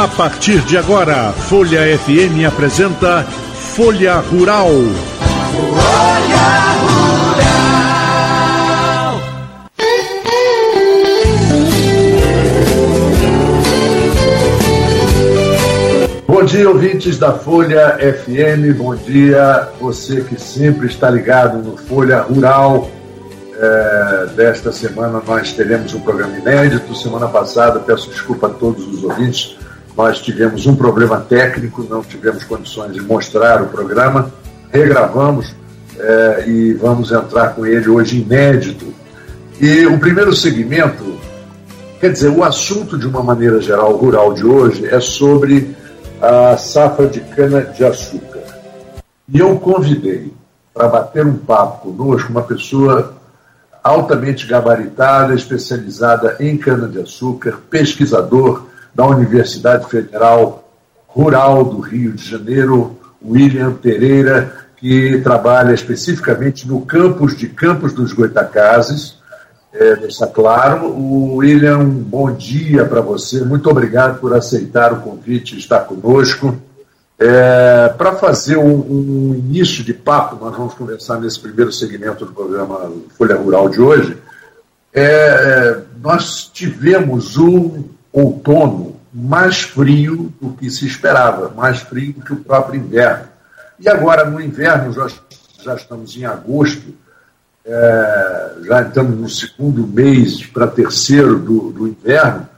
A partir de agora, Folha FM apresenta Folha Rural. Folha Rural. Bom dia, ouvintes da Folha FM. Bom dia, você que sempre está ligado no Folha Rural. É, desta semana nós teremos um programa inédito. Semana passada, peço desculpa a todos os ouvintes, nós tivemos um problema técnico, não tivemos condições de mostrar o programa, regravamos é, e vamos entrar com ele hoje inédito. E o primeiro segmento, quer dizer, o assunto de uma maneira geral rural de hoje é sobre a safra de cana-de-açúcar. E eu convidei para bater um papo conosco uma pessoa altamente gabaritada, especializada em cana-de-açúcar, pesquisador da Universidade Federal Rural do Rio de Janeiro, William Pereira, que trabalha especificamente no campus de Campos dos Goitacazes, é, deixa claro. O William, bom dia para você, muito obrigado por aceitar o convite e estar conosco. É, para fazer um, um, início de papo, nós vamos conversar nesse primeiro segmento do programa Folha Rural de hoje. É, é nós tivemos um outono mais frio do que se esperava, mais frio do que o próprio inverno. E agora, no inverno, já, já estamos em agosto, é, já estamos no segundo mês para terceiro do, do inverno,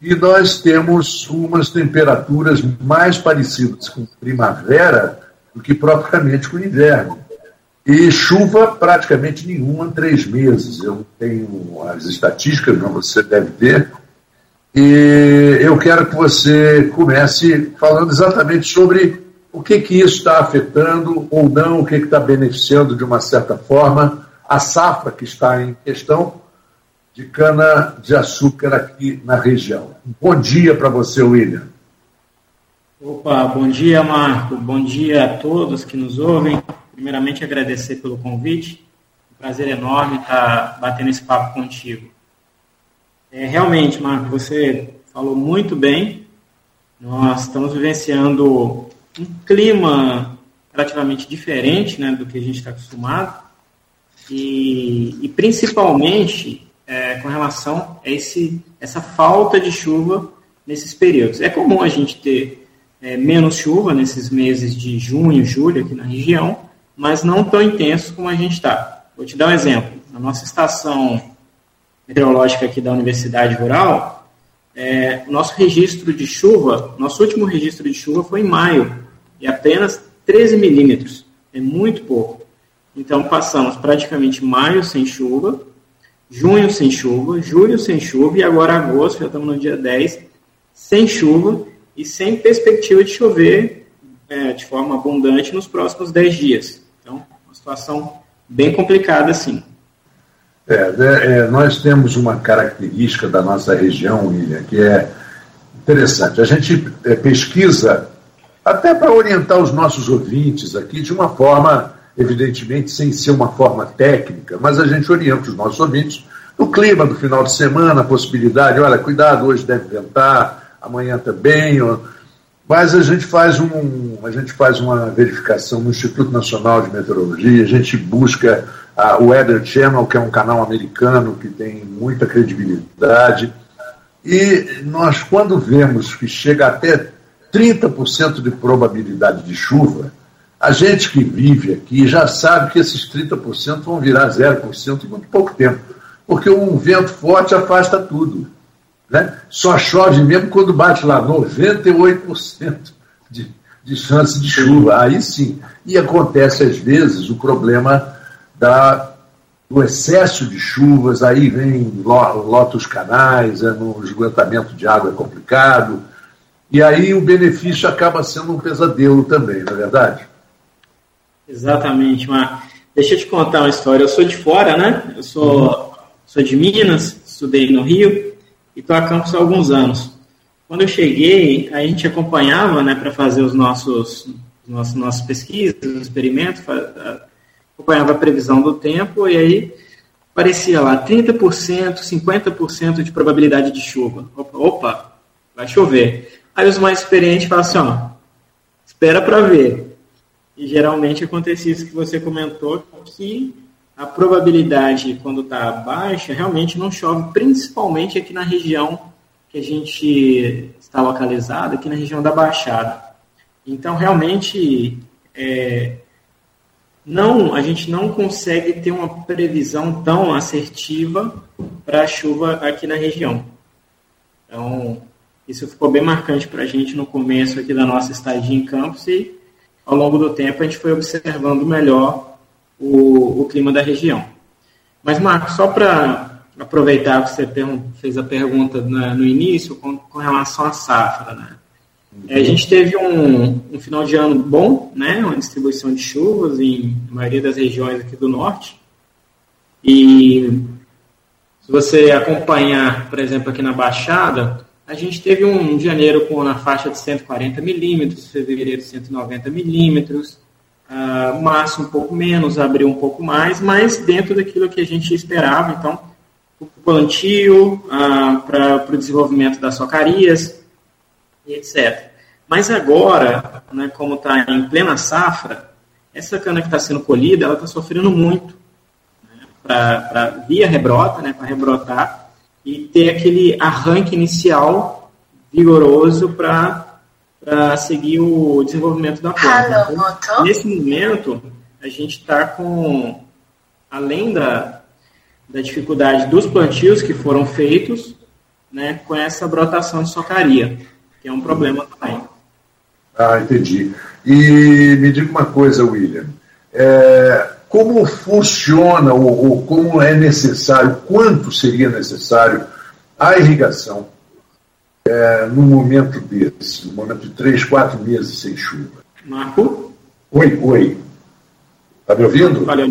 e nós temos umas temperaturas mais parecidas com primavera do que propriamente com inverno. E chuva praticamente nenhuma em três meses. Eu tenho as estatísticas, você deve ter, e eu quero que você comece falando exatamente sobre o que, que isso está afetando ou não, o que está beneficiando de uma certa forma a safra que está em questão de cana-de-açúcar aqui na região. Bom dia para você, William. Opa, bom dia, Marco. Bom dia a todos que nos ouvem. Primeiramente, agradecer pelo convite. Um prazer enorme estar batendo esse papo contigo. É, realmente, Marco, você falou muito bem. Nós estamos vivenciando um clima relativamente diferente né, do que a gente está acostumado. E, e principalmente é, com relação a esse, essa falta de chuva nesses períodos. É comum a gente ter é, menos chuva nesses meses de junho, julho aqui na região, mas não tão intenso como a gente está. Vou te dar um exemplo. Na nossa estação meteorológica aqui da Universidade Rural, é, nosso registro de chuva, nosso último registro de chuva foi em maio, e apenas 13 milímetros, é muito pouco. Então passamos praticamente maio sem chuva, junho sem chuva, julho sem chuva, e agora agosto, já estamos no dia 10, sem chuva e sem perspectiva de chover é, de forma abundante nos próximos 10 dias. Então, uma situação bem complicada, sim. É, né, é, nós temos uma característica da nossa região, William, que é interessante. A gente é, pesquisa, até para orientar os nossos ouvintes aqui, de uma forma, evidentemente, sem ser uma forma técnica, mas a gente orienta os nossos ouvintes no clima do final de semana, a possibilidade, olha, cuidado, hoje deve ventar, amanhã também. Mas a gente faz um, a gente faz uma verificação no Instituto Nacional de Meteorologia, a gente busca o Weather Channel, que é um canal americano que tem muita credibilidade. E nós, quando vemos que chega até 30% de probabilidade de chuva, a gente que vive aqui já sabe que esses 30% vão virar 0% em muito pouco tempo, porque um vento forte afasta tudo. Né? Só chove mesmo quando bate lá 98% de, de chance de chuva. Aí sim. E acontece às vezes o problema da, do excesso de chuvas, aí vem lota os canais, é, no esgotamento de água é complicado, e aí o benefício acaba sendo um pesadelo também, não é verdade? Exatamente, mas deixa eu te contar uma história. Eu sou de fora, né? Eu sou, uhum. sou de Minas, estudei no Rio e estou a campus há alguns anos. Quando eu cheguei, a gente acompanhava né, para fazer os nossos, nossos, nossas pesquisas, experimentos, acompanhava a previsão do tempo e aí parecia lá 30%, 50% de probabilidade de chuva. Opa, opa, vai chover. Aí os mais experientes falam assim, ó, espera para ver. E geralmente acontece isso que você comentou, que a probabilidade quando está baixa realmente não chove, principalmente aqui na região que a gente está localizado, aqui na região da Baixada. Então realmente é, não, a gente não consegue ter uma previsão tão assertiva para a chuva aqui na região. Então, isso ficou bem marcante para a gente no começo aqui da nossa estadia em campus e ao longo do tempo a gente foi observando melhor o, o clima da região. Mas, Marcos, só para aproveitar que você fez a pergunta no início com, com relação à safra, né? É, a gente teve um, um, final de ano bom, né? Uma distribuição de chuvas em maioria das regiões aqui do norte. E se você acompanhar, por exemplo, aqui na Baixada, a gente teve um janeiro com na faixa de 140 milímetros, fevereiro 190 milímetros, uh, março um pouco menos, abril um pouco mais, mas dentro daquilo que a gente esperava. Então, o plantio, uh, para o desenvolvimento das socarias e etc. Mas agora, né, como está em plena safra, essa cana que está sendo colhida, ela está sofrendo muito né, para via rebrota, né, para rebrotar, e ter aquele arranque inicial vigoroso para seguir o desenvolvimento da planta. Então, nesse momento, a gente está com, além da, da dificuldade dos plantios que foram feitos, né, com essa brotação de socaria, que é um problema também. Ah, entendi. E me diga uma coisa, William. É, como funciona ou, ou, como é necessário, quanto seria necessário a irrigação é, no momento desse, no momento de três, quatro meses sem chuva. Marco? Oi, oi. Está me ouvindo? Falhou,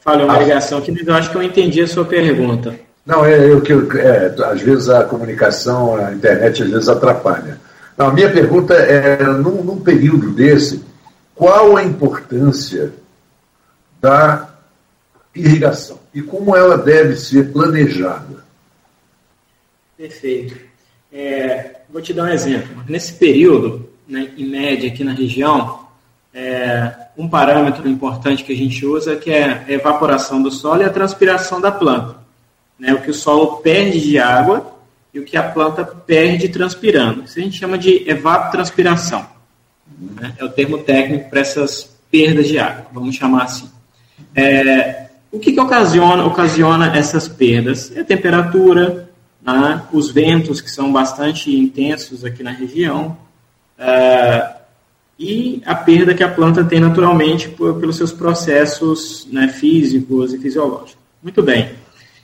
falhou a ah. ligação aqui, mas eu acho que eu entendi a sua pergunta. Não, é, eu, é, às vezes a comunicação, a internet às vezes atrapalha. A minha pergunta é, num, num período desse, qual a importância da irrigação e como ela deve ser planejada. Perfeito. É, vou te dar um exemplo. Nesse período, né, em média aqui na região, é, um parâmetro importante que a gente usa que é a evaporação do solo e a transpiração da planta. Né, o que o solo perde de água e o que a planta perde transpirando. Isso a gente chama de evapotranspiração. Né, é o termo técnico para essas perdas de água, vamos chamar assim. É, o que, que ocasiona, ocasiona essas perdas? É a temperatura, né, os ventos, que são bastante intensos aqui na região, é, e a perda que a planta tem naturalmente por, pelos seus processos né, físicos e fisiológicos. Muito bem.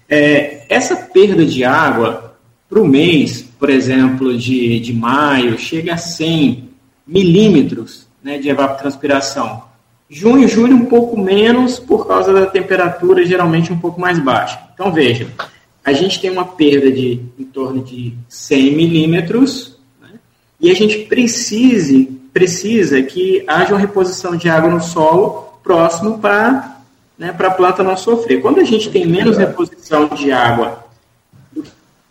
É, essa perda de água para o mês, por exemplo, de, de maio, chega a 100 milímetros né, de evapotranspiração. Junho e julho um pouco menos por causa da temperatura geralmente um pouco mais baixa. Então veja, a gente tem uma perda de em torno de 100 milímetros né, e a gente precise, precisa que haja uma reposição de água no solo próximo para né, a planta não sofrer. Quando a gente tem menos reposição de água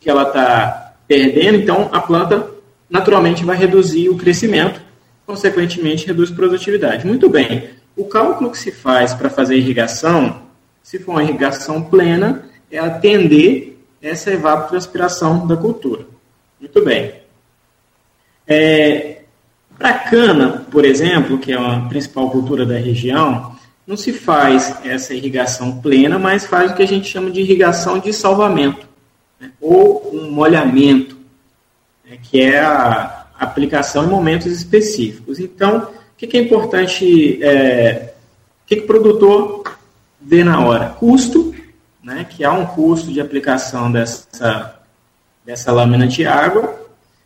que ela está perdendo, então a planta naturalmente vai reduzir o crescimento, consequentemente reduz produtividade. Muito bem. O cálculo que se faz para fazer irrigação, se for uma irrigação plena, é atender essa evapotranspiração da cultura. Muito bem. É, para cana, por exemplo, que é a principal cultura da região, não se faz essa irrigação plena, mas faz o que a gente chama de irrigação de salvamento, né, ou um molhamento, né, que é a aplicação em momentos específicos. Então, que, que é importante, é, o que, que o produtor vê na hora? Custo, né, que há um custo de aplicação dessa, dessa lâmina de água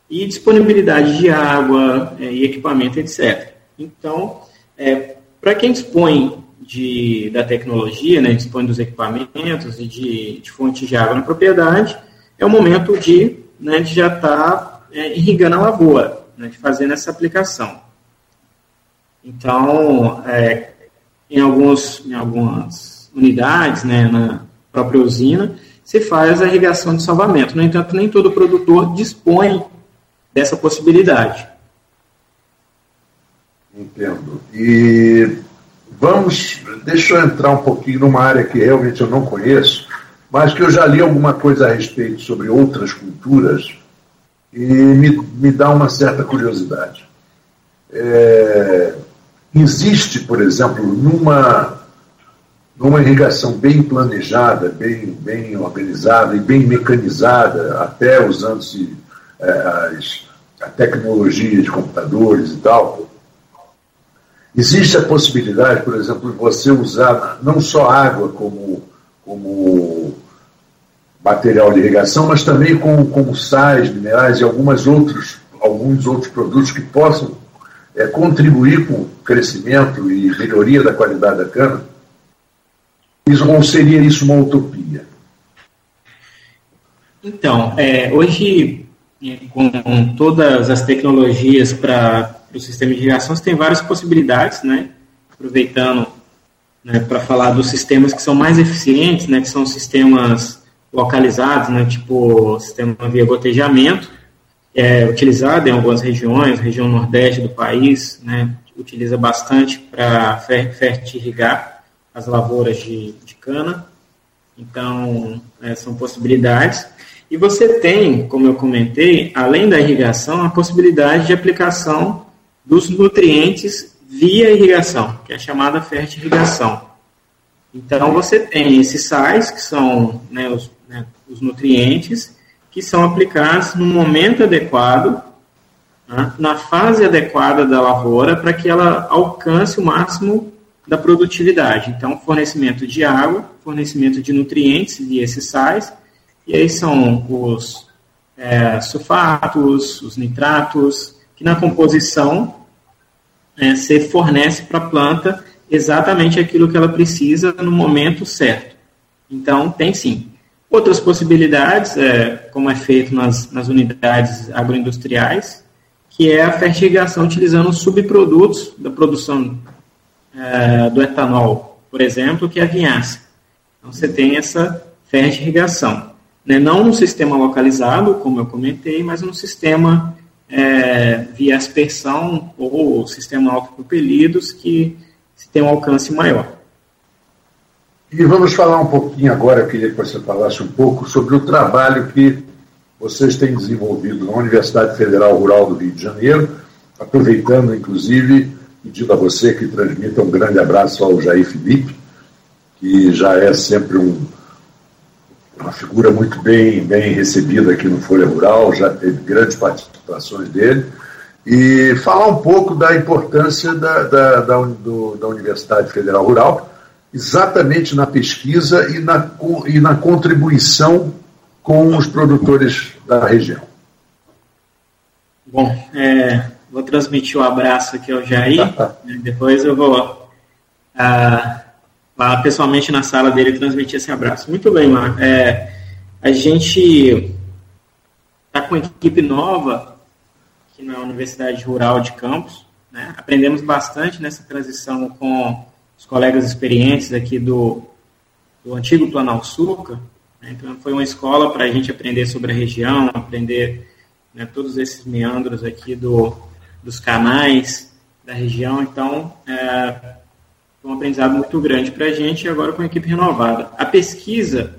e disponibilidade de água é, e equipamento, etc. Então, é, para quem dispõe de, da tecnologia, né, dispõe dos equipamentos e de, de fontes de água na propriedade, é o momento de, né, de já estar tá, é, irrigando a lavoura, né, de fazer essa aplicação. Então, é, em, alguns, em algumas unidades, né, na própria usina, se faz a irrigação de salvamento. No entanto, nem todo produtor dispõe dessa possibilidade. Entendo. E vamos, deixa eu entrar um pouquinho numa área que realmente eu não conheço, mas que eu já li alguma coisa a respeito sobre outras culturas e me, me dá uma certa curiosidade. É, existe, por exemplo, numa, numa irrigação bem planejada, bem, bem organizada e bem mecanizada, até usando-se é, as, a tecnologia de computadores e tal, existe a possibilidade, por exemplo, de você usar não só água como, como material de irrigação, mas também com, com sais, minerais e algumas outros, alguns outros produtos que possam é, contribuir com o crescimento e melhoria da qualidade da cana? Isso, ou seria isso uma utopia? Então, é, hoje, com todas as tecnologias para o sistema de irrigação, você tem várias possibilidades, né? Aproveitando né, para falar dos sistemas que são mais eficientes, né, que são sistemas localizados, né, tipo sistema via gotejamento, é utilizado em algumas regiões, região nordeste do país, né, utiliza bastante para fertirrigar as lavouras de, de cana. Então, é, são possibilidades. E você tem, como eu comentei, além da irrigação, a possibilidade de aplicação dos nutrientes via irrigação, que é a chamada fertirrigação. Então, você tem esses sais, que são né, os os nutrientes, que são aplicados no momento adequado, né, na fase adequada da lavoura, para que ela alcance o máximo da produtividade. Então, fornecimento de água, fornecimento de nutrientes via esses sais, e aí são os é, sulfatos, os nitratos, que na composição é, você fornece para a planta exatamente aquilo que ela precisa no momento certo. Então, tem sim. Outras possibilidades, é, como é feito nas, nas unidades agroindustriais, que é a fertigação utilizando subprodutos da produção é, do etanol, por exemplo, que é a vinhaça. Então, você tem essa fertirrigação. Né? Não no sistema localizado, como eu comentei, mas no sistema é, via aspersão ou sistema autopropelidos, que tem um alcance maior. E vamos falar um pouquinho agora, eu queria que você falasse um pouco sobre o trabalho que vocês têm desenvolvido na Universidade Federal Rural do Rio de Janeiro, aproveitando, inclusive, pedindo a você que transmita um grande abraço ao Jair Felipe, que já é sempre um, uma figura muito bem, bem recebida aqui no Folha Rural, já teve grandes participações dele, e falar um pouco da importância da, da, da, do, da Universidade Federal Rural, exatamente na pesquisa e na, e na contribuição com os produtores da região. Bom, é, vou transmitir o um abraço aqui ao Jair, né, depois eu vou ah, lá pessoalmente na sala dele transmitir esse abraço. Muito bem, Marco. É, a gente está com uma equipe nova aqui na Universidade Rural de Campos. Né? Aprendemos bastante nessa transição com os colegas experientes aqui do, do antigo Planalto Suca. Né? Então, foi uma escola para a gente aprender sobre a região, aprender né, todos esses meandros aqui do, dos canais da região. Então, é, foi um aprendizado muito grande para a gente e agora com a equipe renovada. A pesquisa,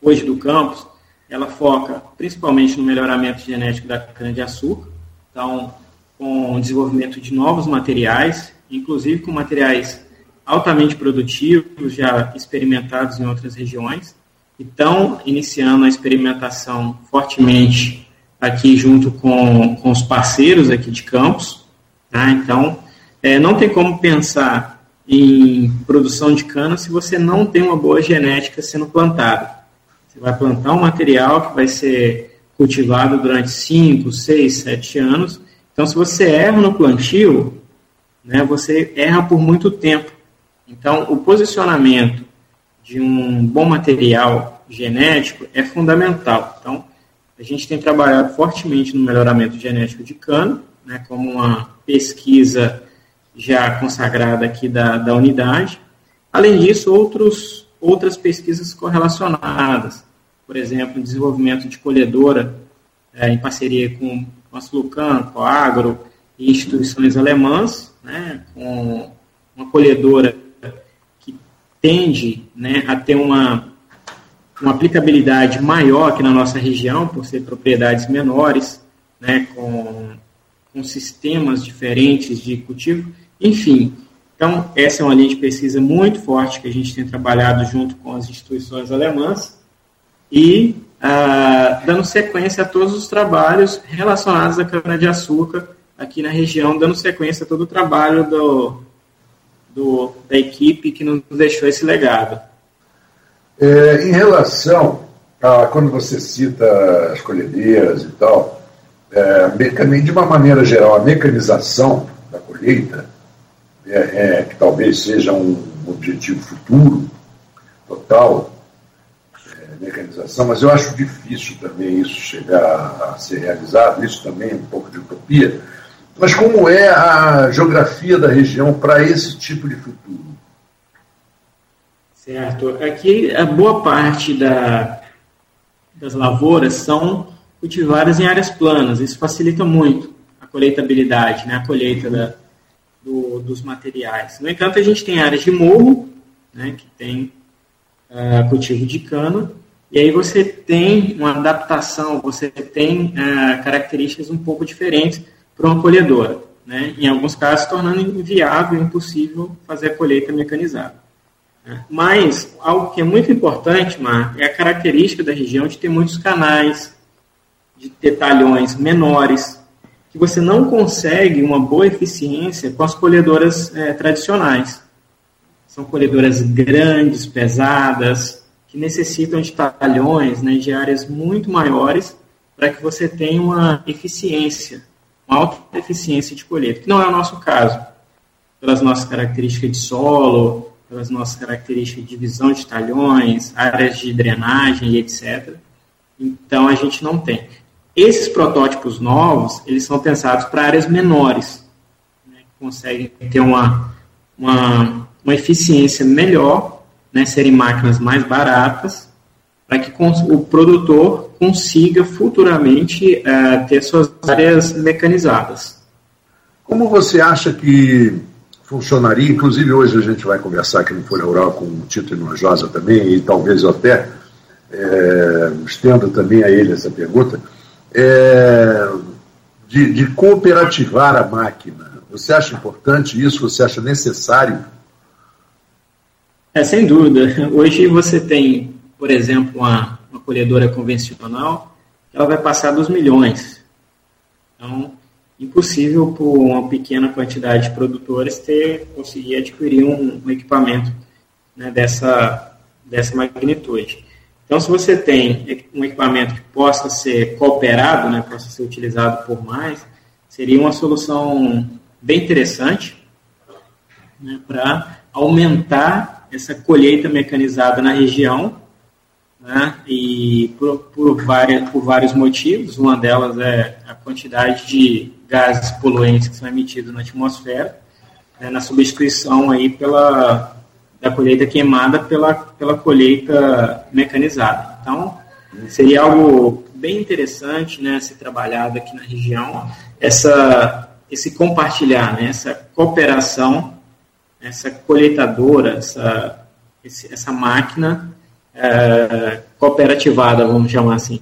hoje do campus, ela foca principalmente no melhoramento genético da cana-de-açúcar, então, com o desenvolvimento de novos materiais, inclusive com materiais altamente produtivos, já experimentados em outras regiões, e estão iniciando a experimentação fortemente aqui junto com, com os parceiros aqui de campus. Tá? Então, é, não tem como pensar em produção de cana se você não tem uma boa genética sendo plantada. Você vai plantar um material que vai ser cultivado durante 5, 6, 7 anos. Então, se você erra no plantio, né, você erra por muito tempo. Então, o posicionamento de um bom material genético é fundamental. Então, a gente tem trabalhado fortemente no melhoramento genético de cano, né, como uma pesquisa já consagrada aqui da, da unidade. Além disso, outros, outras pesquisas correlacionadas, por exemplo, desenvolvimento de colhedora é, em parceria com a Slucan, com a Agro e instituições alemãs, né, com uma colhedora que tende né, a ter uma, uma aplicabilidade maior aqui na nossa região, por ser propriedades menores, né, com, com sistemas diferentes de cultivo, enfim. Então, essa é uma linha de pesquisa muito forte que a gente tem trabalhado junto com as instituições alemãs e ah, dando sequência a todos os trabalhos relacionados à cana-de-açúcar aqui na região, dando sequência a todo o trabalho do, do, da equipe que nos deixou esse legado. É, em relação a quando você cita as colhedeiras e tal, é, de uma maneira geral, a mecanização da colheita, é, é, que talvez seja um objetivo futuro total, é, mecanização, mas eu acho difícil também isso chegar a ser realizado, isso também é um pouco de utopia. Mas como é a geografia da região para esse tipo de futuro? Certo. Aqui, a boa parte da, das lavouras são cultivadas em áreas planas. Isso facilita muito a colheitabilidade, né, a colheita da, do, dos materiais. No entanto, a gente tem áreas de morro, né, que tem uh, cultivo de cana, e aí você tem uma adaptação, você tem uh, características um pouco diferentes para uma colhedora. Né? Em alguns casos, tornando inviável, impossível fazer a colheita mecanizada. Né? Mas algo que é muito importante, Mar, é a característica da região de ter muitos canais, de ter talhões menores, que você não consegue uma boa eficiência com as colhedoras é, tradicionais. São colhedoras grandes, pesadas, que necessitam de talhões, né, de áreas muito maiores, para que você tenha uma eficiência alta eficiência de colheita, que não é o nosso caso, pelas nossas características de solo, pelas nossas características de divisão de talhões, áreas de drenagem e etc. Então a gente não tem. Esses protótipos novos, eles são pensados para áreas menores, né, que conseguem ter uma, uma, uma eficiência melhor, né, serem máquinas mais baratas, para que o produtor consiga futuramente uh, ter suas áreas mecanizadas. Como você acha que funcionaria? Inclusive, hoje a gente vai conversar aqui no Folha Rural com o Tito Inojosa também, e talvez eu até é, estenda também a ele essa pergunta, é, de, de cooperativar a máquina. Você acha importante isso? Você acha necessário? É, sem dúvida. Hoje você tem, por exemplo, uma colhedora convencional, ela vai passar dos milhões. Então, impossível por uma pequena quantidade de produtores ter conseguir adquirir um, um equipamento né, dessa, dessa magnitude. Então, se você tem um equipamento que possa ser cooperado, né, possa ser utilizado por mais, seria uma solução bem interessante né, para aumentar essa colheita mecanizada na região né? e por, por, várias, por vários motivos. Uma delas é a quantidade de gases poluentes que são emitidos na atmosfera, né? na substituição aí pela, da colheita queimada pela, pela colheita mecanizada. Então, seria algo bem interessante né, ser trabalhado aqui na região, essa, esse compartilhar, né, essa cooperação, essa colheitadora, essa, esse, essa máquina é, cooperativada, vamos chamar assim.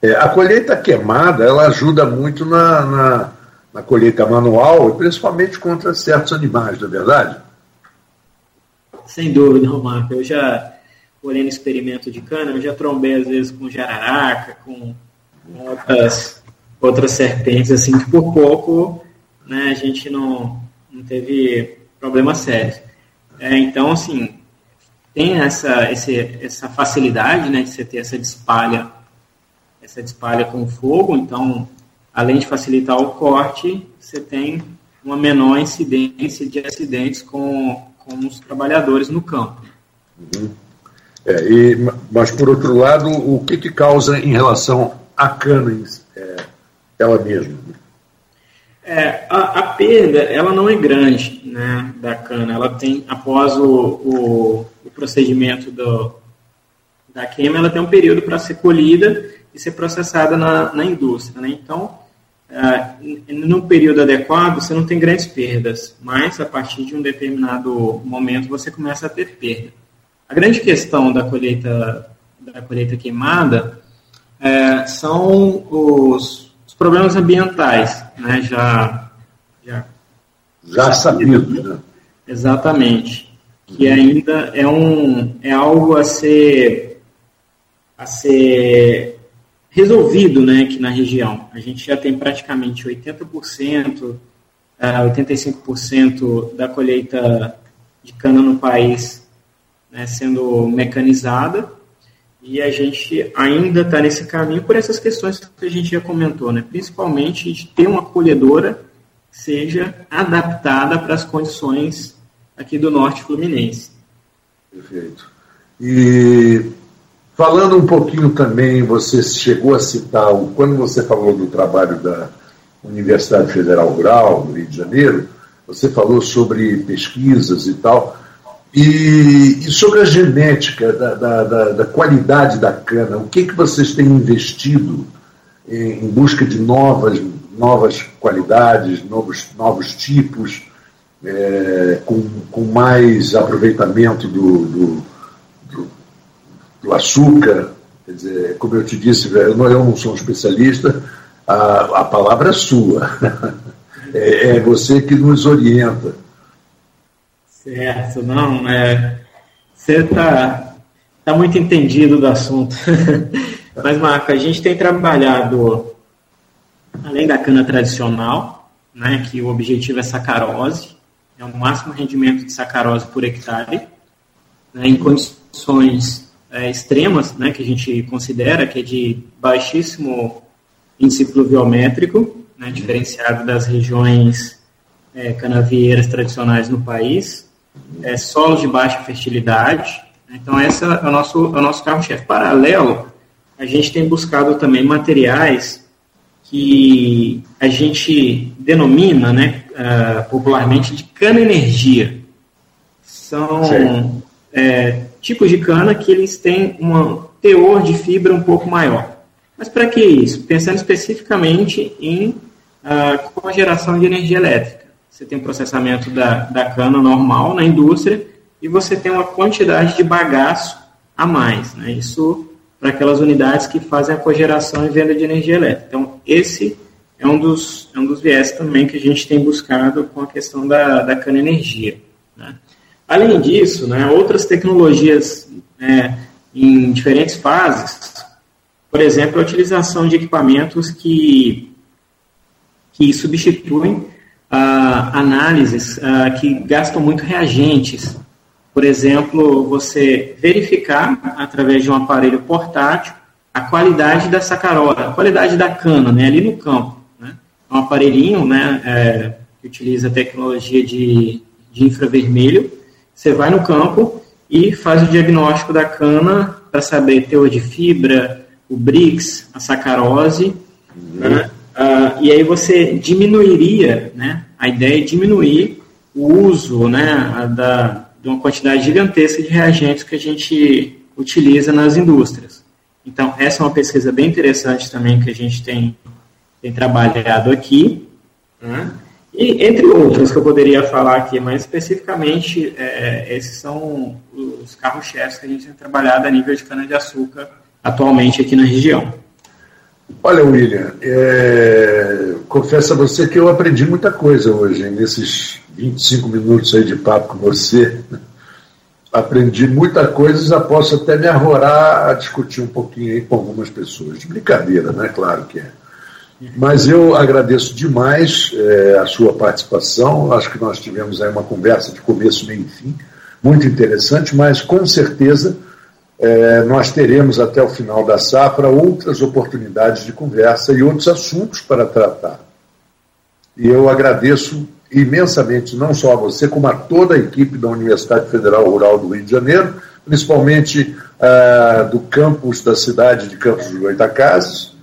É, a colheita queimada ela ajuda muito na, na, na colheita manual, principalmente contra certos animais, não é verdade? Sem dúvida, Romarco. Eu já olhei no experimento de cana, eu já trombei às vezes com jararaca, com, com outras, outras serpentes, assim, que por pouco né, a gente não, não teve problemas sérios. É, então, assim, tem essa, esse, essa facilidade né, de você ter essa despalha, essa despalha com fogo, então, além de facilitar o corte, você tem uma menor incidência de acidentes com, com os trabalhadores no campo. Uhum. É, e, mas, por outro lado, o que, que causa em relação à cana é, ela mesma? É, a, a, perda, ela não é grande, né, da cana. Ela tem, após o, o, o procedimento do, da queima, ela tem um período para ser colhida e ser processada na, na indústria, né. Então, no período adequado você não tem grandes perdas, mas a partir de um determinado momento você começa a ter perda. A grande questão da colheita, da colheita queimada é, são os, os, problemas ambientais, né? já, já, já sabidos. Né? Exatamente. Que ainda é, um, é algo a ser, a ser resolvido né, aqui na região. A gente já tem praticamente 80%, 85% da colheita de cana no país né, sendo mecanizada e a gente ainda está nesse caminho por essas questões que a gente já comentou, né? principalmente de ter uma colhedora que seja adaptada para as condições aqui do norte fluminense. Perfeito. E Falando um pouquinho também, você chegou a citar, quando você falou do trabalho da Universidade Federal Rural, do Rio de Janeiro, você falou sobre pesquisas e tal, e, e sobre a genética da, da, da, da, qualidade da cana, o que, que vocês têm investido em, em busca de novas, novas qualidades, novos, novos tipos, é, com, com mais aproveitamento do, do do açúcar, quer dizer, como eu te disse, eu não, eu não sou um especialista, a, a palavra é sua. É, é, você que nos orienta. Certo, não, é, você está tá muito entendido do assunto. Mas, Marco, a gente tem trabalhado, além da cana tradicional, né, que o objetivo é sacarose, é o máximo rendimento de sacarose por hectare, né, em condições é, extremas, né, que a gente considera, que é de baixíssimo índice pluviométrico, né, diferenciado das regiões é, canavieiras tradicionais no país, é, solos de baixa fertilidade. Então, esse é o nosso, é o nosso carro-chefe. Paralelo, a gente tem buscado também materiais que a gente denomina né, uh, popularmente de cana-energia. São é, tipos de cana que eles têm um teor de fibra um pouco maior. Mas para que isso? Pensando especificamente em uh, cogeração de energia elétrica. Você tem o processamento da, da cana normal na indústria e você tem uma quantidade de bagaço a mais. Né? Isso para aquelas unidades que fazem a cogeração e venda de energia elétrica. Então, esse é um dos, é um dos viés também que a gente tem buscado com a questão da, da cana energia. Né? Além disso, né, outras tecnologias né, em diferentes fases, por exemplo, a utilização de equipamentos que, que substituem ah, análises ah, que gastam muito reagentes. Por exemplo, você verificar, através de um aparelho portátil, a qualidade da sacarosa, a qualidade da cana, né, ali no campo. Né? Um aparelhinho né, é, que utiliza tecnologia de, de infravermelho, você vai no campo e faz o diagnóstico da cana para saber teor de fibra, o BRICS, a sacarose, uhum. né? uh, e aí você diminuiria, né? A ideia é diminuir o uso, né, da, de uma quantidade gigantesca de reagentes que a gente utiliza nas indústrias. Então, essa é uma pesquisa bem interessante também que a gente tem, tem trabalhado aqui. Né? E entre outros que eu poderia falar aqui, mas especificamente é, é esses são os carros-chefes que a gente tem trabalhado a nível de cana-de-açúcar atualmente aqui na região. Olha, William, é, confesso a você que eu aprendi muita coisa hoje, nesses 25 minutos aí de papo com você. Aprendi muita coisa e já posso até me arrorar a discutir um pouquinho aí com algumas pessoas. De brincadeira, né? Claro que é. Mas eu agradeço demais é, a sua participação. Acho que nós tivemos aí uma conversa de começo, meio e fim, muito interessante, mas com certeza é, nós teremos até o final da safra outras oportunidades de conversa e outros assuntos para tratar. E eu agradeço imensamente, não só a você, como a toda a equipe da Universidade Federal Rural do Rio de Janeiro, principalmente uh, do campus da cidade de Campos dos Goitacazes,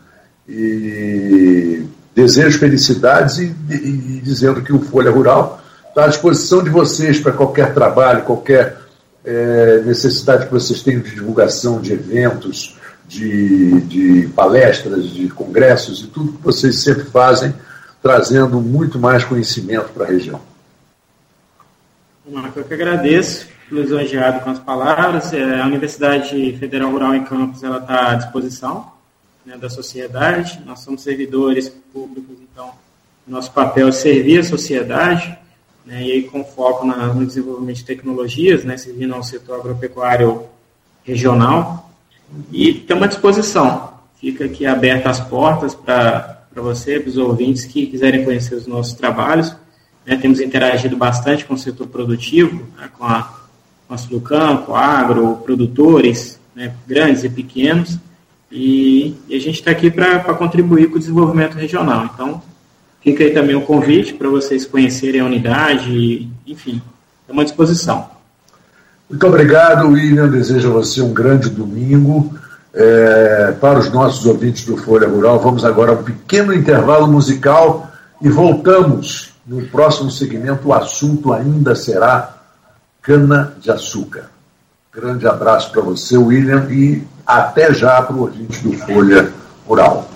e desejo felicidades e, e, e dizendo que o Folha Rural está à disposição de vocês para qualquer trabalho, qualquer é, necessidade que vocês tenham de divulgação de eventos, de, de palestras, de congressos e tudo que vocês sempre fazem, trazendo muito mais conhecimento para a região. Marco, eu que agradeço, lisonjeado com as palavras. É, a Universidade Federal Rural em Campos está à disposição né, da sociedade. Nós somos servidores públicos, então nosso papel é servir a sociedade, né, e aí com foco na, no desenvolvimento de tecnologias, né, servindo ao setor agropecuário regional. E estamos à disposição. Fica aqui aberta as portas para você, para os ouvintes que quiserem conhecer os nossos trabalhos. Né, temos interagido bastante com o setor produtivo, né, com, a, com a a Agro, produtores, né, grandes e pequenos, e, e a gente está aqui para contribuir com o desenvolvimento regional. Então, fica aí também o convite para vocês conhecerem a unidade, enfim, estamos à disposição. Muito obrigado, William. Desejo a você um grande domingo. É, para os nossos ouvintes do Folha Rural, vamos agora a um pequeno intervalo musical e voltamos no próximo segmento. O assunto ainda será cana-de-açúcar. Grande abraço para você, William, e até já para o ouvinte do Folha Rural.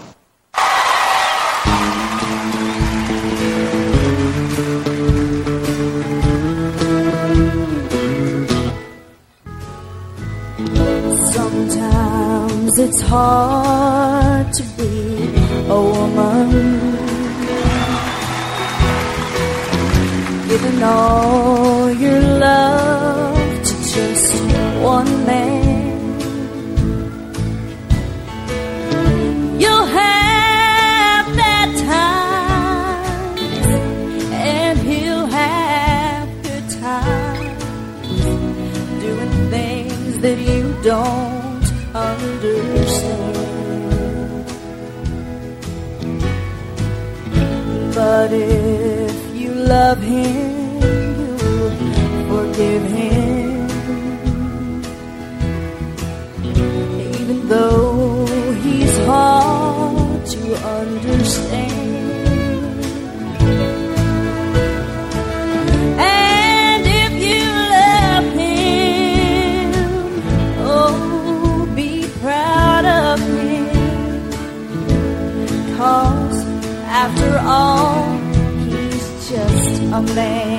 It's hard to be a woman. Giving all your love to just one man. Don't understand. But if you love him, all, he's just a man.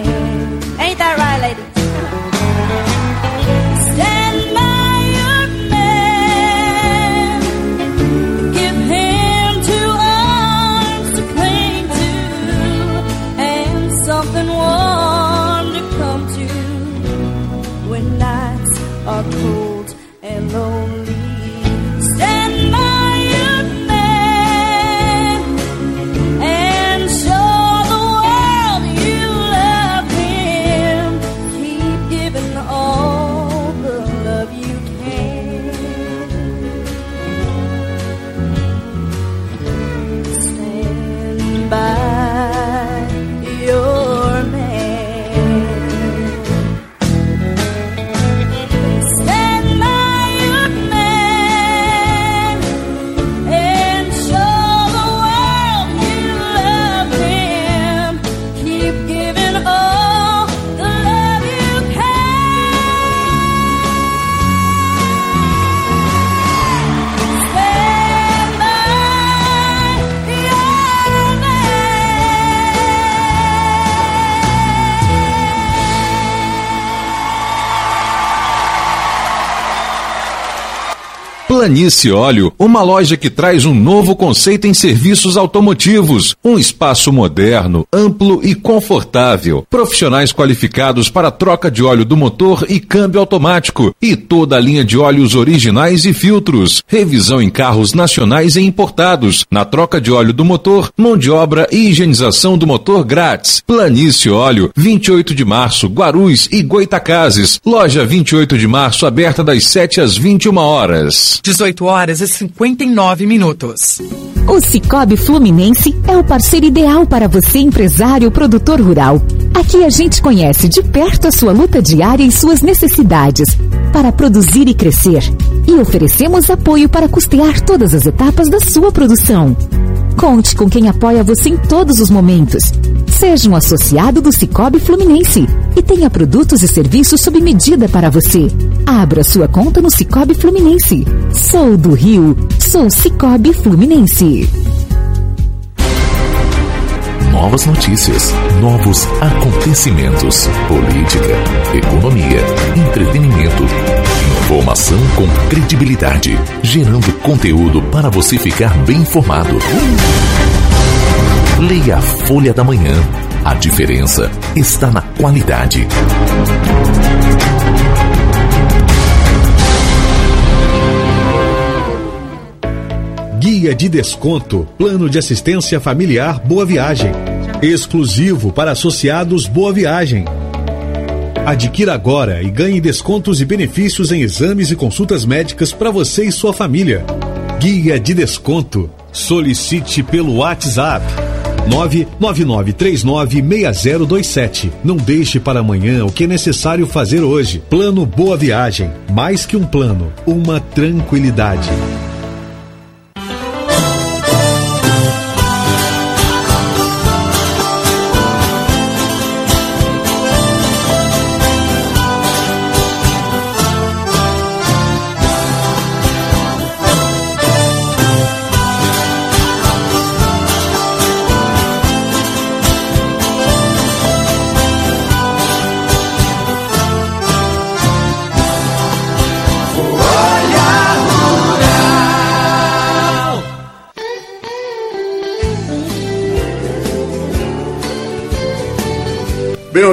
Planície Óleo, uma loja que traz um novo conceito em serviços automotivos, um espaço moderno, amplo e confortável, profissionais qualificados para troca de óleo do motor e câmbio automático. E toda a linha de óleos originais e filtros, revisão em carros nacionais e importados, na troca de óleo do motor, mão de obra e higienização do motor grátis. Planície Óleo, 28 de março, Guarus e Goitacazes, loja 28 de março aberta das 7 às 21 horas. 18 horas e 59 minutos. O Cicobi Fluminense é o parceiro ideal para você, empresário produtor rural. Aqui a gente conhece de perto a sua luta diária e suas necessidades para produzir e crescer. E oferecemos apoio para custear todas as etapas da sua produção. Conte com quem apoia você em todos os momentos. Seja um associado do Cicobi Fluminense e tenha produtos e serviços sob medida para você. Abra sua conta no Cicobi Fluminense. Sou do Rio, sou Cicobi Fluminense. Novas notícias, novos acontecimentos, política, economia, entretenimento, informação com credibilidade, gerando conteúdo para você ficar bem informado. Leia a Folha da Manhã. A diferença está na qualidade. Guia de desconto, plano de assistência familiar Boa Viagem. Exclusivo para associados Boa Viagem. Adquira agora e ganhe descontos e benefícios em exames e consultas médicas para você e sua família. Guia de desconto. Solicite pelo WhatsApp 999396027. Não deixe para amanhã o que é necessário fazer hoje. Plano Boa Viagem. Mais que um plano, uma tranquilidade.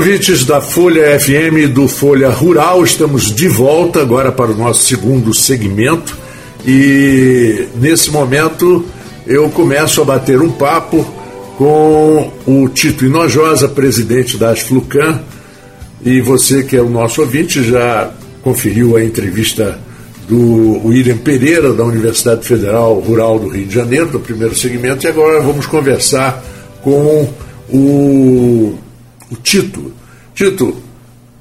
Ouvintes da Folha FM do Folha Rural, estamos de volta agora para o nosso segundo segmento. E nesse momento eu começo a bater um papo com o Tito Inojosa, presidente da Asflucan, e você que é o nosso ouvinte já conferiu a entrevista do William Pereira, da Universidade Federal Rural do Rio de Janeiro, do primeiro segmento, e agora vamos conversar com o o Tito. Tito,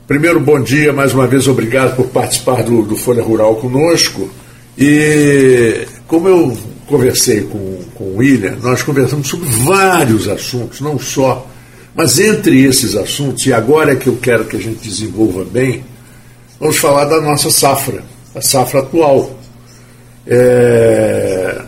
primeiro bom dia, mais uma vez obrigado por participar do, do Folha Rural conosco. E como eu conversei com, com o William, nós conversamos sobre vários assuntos, não só, mas entre esses assuntos, e agora é que eu quero que a gente desenvolva bem, vamos falar da nossa safra, a safra atual. É,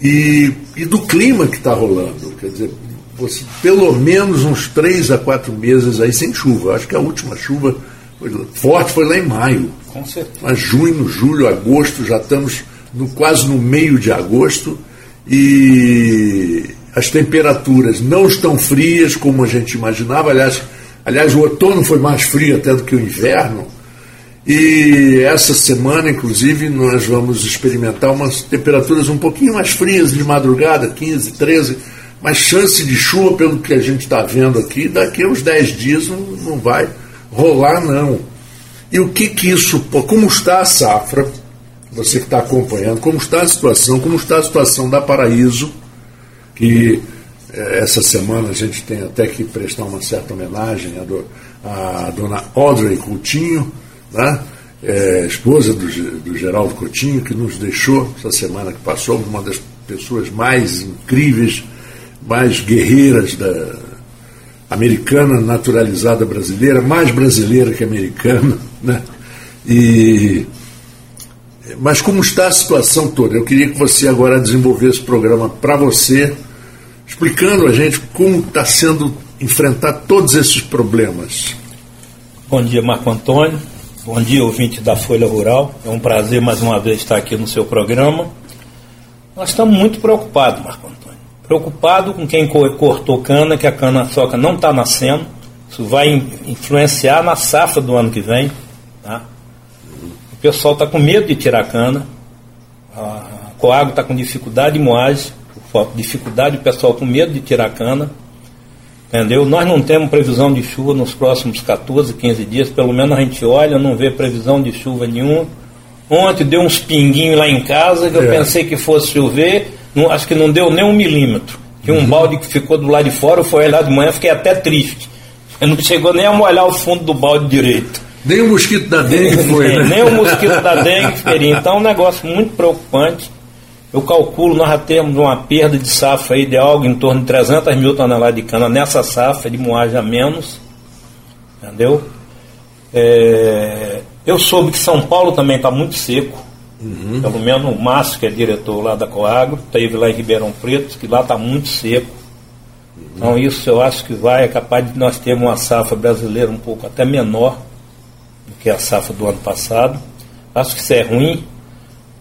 e, e do clima que está rolando. Quer dizer, você, pelo menos uns três a quatro meses aí sem chuva. Acho que a última chuva foi, forte foi lá em maio. Com certeza. Mas junho, julho, agosto, já estamos no, quase no meio de agosto e as temperaturas não estão frias como a gente imaginava. Aliás, aliás, o outono foi mais frio até do que o inverno. E essa semana, inclusive, nós vamos experimentar umas temperaturas um pouquinho mais frias de madrugada, 15, 13 mas chance de chuva, pelo que a gente está vendo aqui, daqui a uns 10 dias não, não vai rolar, não. E o que que isso, como está a safra, você que está acompanhando, como está a situação, como está a situação da Paraíso, que eh, essa semana a gente tem até que prestar uma certa homenagem à, do, à dona Audrey Coutinho, né? É, esposa do, do Geraldo Coutinho, que nos deixou essa semana que passou, uma das pessoas mais incríveis mais guerreiras da americana naturalizada brasileira, mais brasileira que americana, né? E mas como está a situação toda? Eu queria que você agora desenvolvesse o programa para você, explicando a gente como está sendo enfrentar todos esses problemas. Bom dia, Marco Antônio. Bom dia, ouvinte da Folha Rural. É um prazer mais uma vez estar aqui no seu programa. Nós estamos muito preocupados, Marco Antônio preocupado com quem cortou cana, que a cana-soca não está nascendo. Isso vai influenciar na safra do ano que vem. Tá? O pessoal está com medo de tirar cana. A Coago está com dificuldade de moagem, dificuldade, o pessoal com medo de tirar cana. Entendeu? Nós não temos previsão de chuva nos próximos 14, 15 dias. Pelo menos a gente olha, não vê previsão de chuva nenhuma. Ontem deu uns pinguinhos lá em casa que eu é. pensei que fosse chover não, acho que não deu nem um milímetro. Tinha um uhum. balde que ficou do lado de fora, eu fui lá de manhã, fiquei até triste. Não chegou nem a molhar o fundo do balde direito. Nem o mosquito da dengue foi, né? nem o mosquito da dengue. Então é um negócio muito preocupante. Eu calculo, nós já temos uma perda de safra aí de algo em torno de 300 mil toneladas de cana nessa safra de moagem a menos. Entendeu? É, Eu soube que São Paulo também está muito seco. Uhum. Pelo menos o Márcio, que é diretor lá da Coagro, esteve lá em Ribeirão Preto, que lá está muito seco. Uhum. Então isso eu acho que vai, é capaz de nós termos uma safra brasileira um pouco até menor do que a safra do ano passado. Acho que isso é ruim.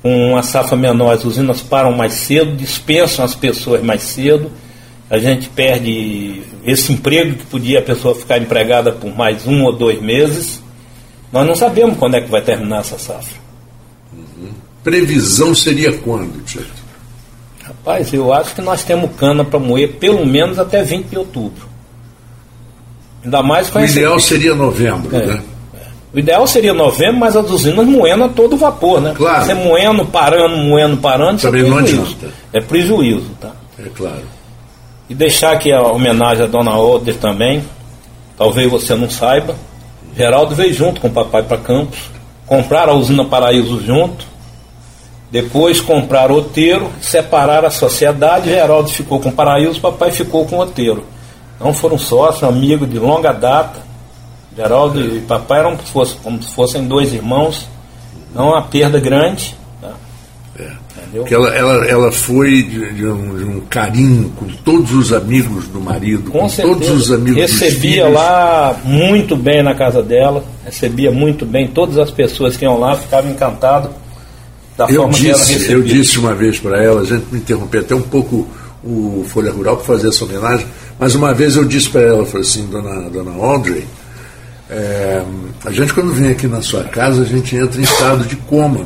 Com uma safra menor, as usinas param mais cedo, dispensam as pessoas mais cedo. A gente perde esse emprego que podia a pessoa ficar empregada por mais um ou dois meses. Nós não sabemos quando é que vai terminar essa safra. Previsão seria quando, Tito? Rapaz, eu acho que nós temos cana para moer pelo menos até 20 de outubro. Ainda mais com O ideal seria novembro, é. né? O ideal seria novembro, mas as usinas moendo a todo vapor, né? Claro. Você moendo, parando, moendo, parando, Também é não prejuízo. adianta. É prejuízo, tá? É claro. E deixar aqui a homenagem à dona Oder também. Talvez você não saiba. Geraldo veio junto com o papai para Campos. Compraram a usina Paraíso junto. Depois compraram o Oteiro, separaram a sociedade. Geraldo ficou com o Paraíso, o papai ficou com o Oteiro. Então foram sócios, amigos de longa data. Geraldo e papai eram como se fossem, dois irmãos. Não uma perda grande. Tá? É. Porque ela, ela, ela foi de, de um, de um carinho com todos os amigos do marido, com, Com todos os amigos Recebia lá muito bem na casa dela, recebia muito bem. Todas as pessoas que iam lá ficavam encantadas da Eu forma que ela disse, recebia. eu disse uma vez para ela, a gente me interrompeu até um pouco o Folha Rural para fazer essa homenagem, mas uma vez eu disse para ela, falei assim, dona, dona Audrey, é, a gente quando vem aqui na sua casa, a gente entra em estado de coma.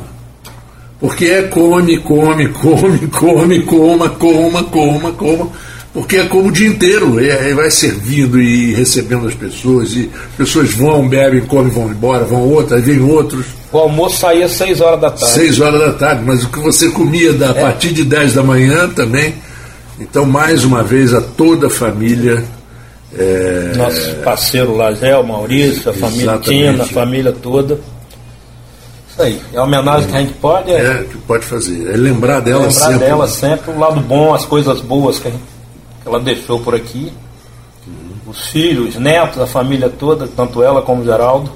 Porque é come, come, come, come, coma, coma, coma, coma. Porque é como o dia inteiro. É, é, vai servindo e recebendo as pessoas. E as pessoas vão, bebem, comem, vão embora, vão outras, aí vem outros. O almoço saía às 6 horas da tarde. Seis horas da tarde, mas o que você comia da, a partir de 10 da manhã também. Então, mais uma vez, a toda a família. é, Nosso parceiro Lagel, Maurício, a família. Tina, a família toda. Isso aí. É a homenagem que a gente pode é, é, que pode fazer. É lembrar dela lembrar sempre. dela sempre, o lado bom, as coisas boas que, a gente- ela deixou por aqui. Os filhos, os netos, a família toda, tanto ela como o Geraldo.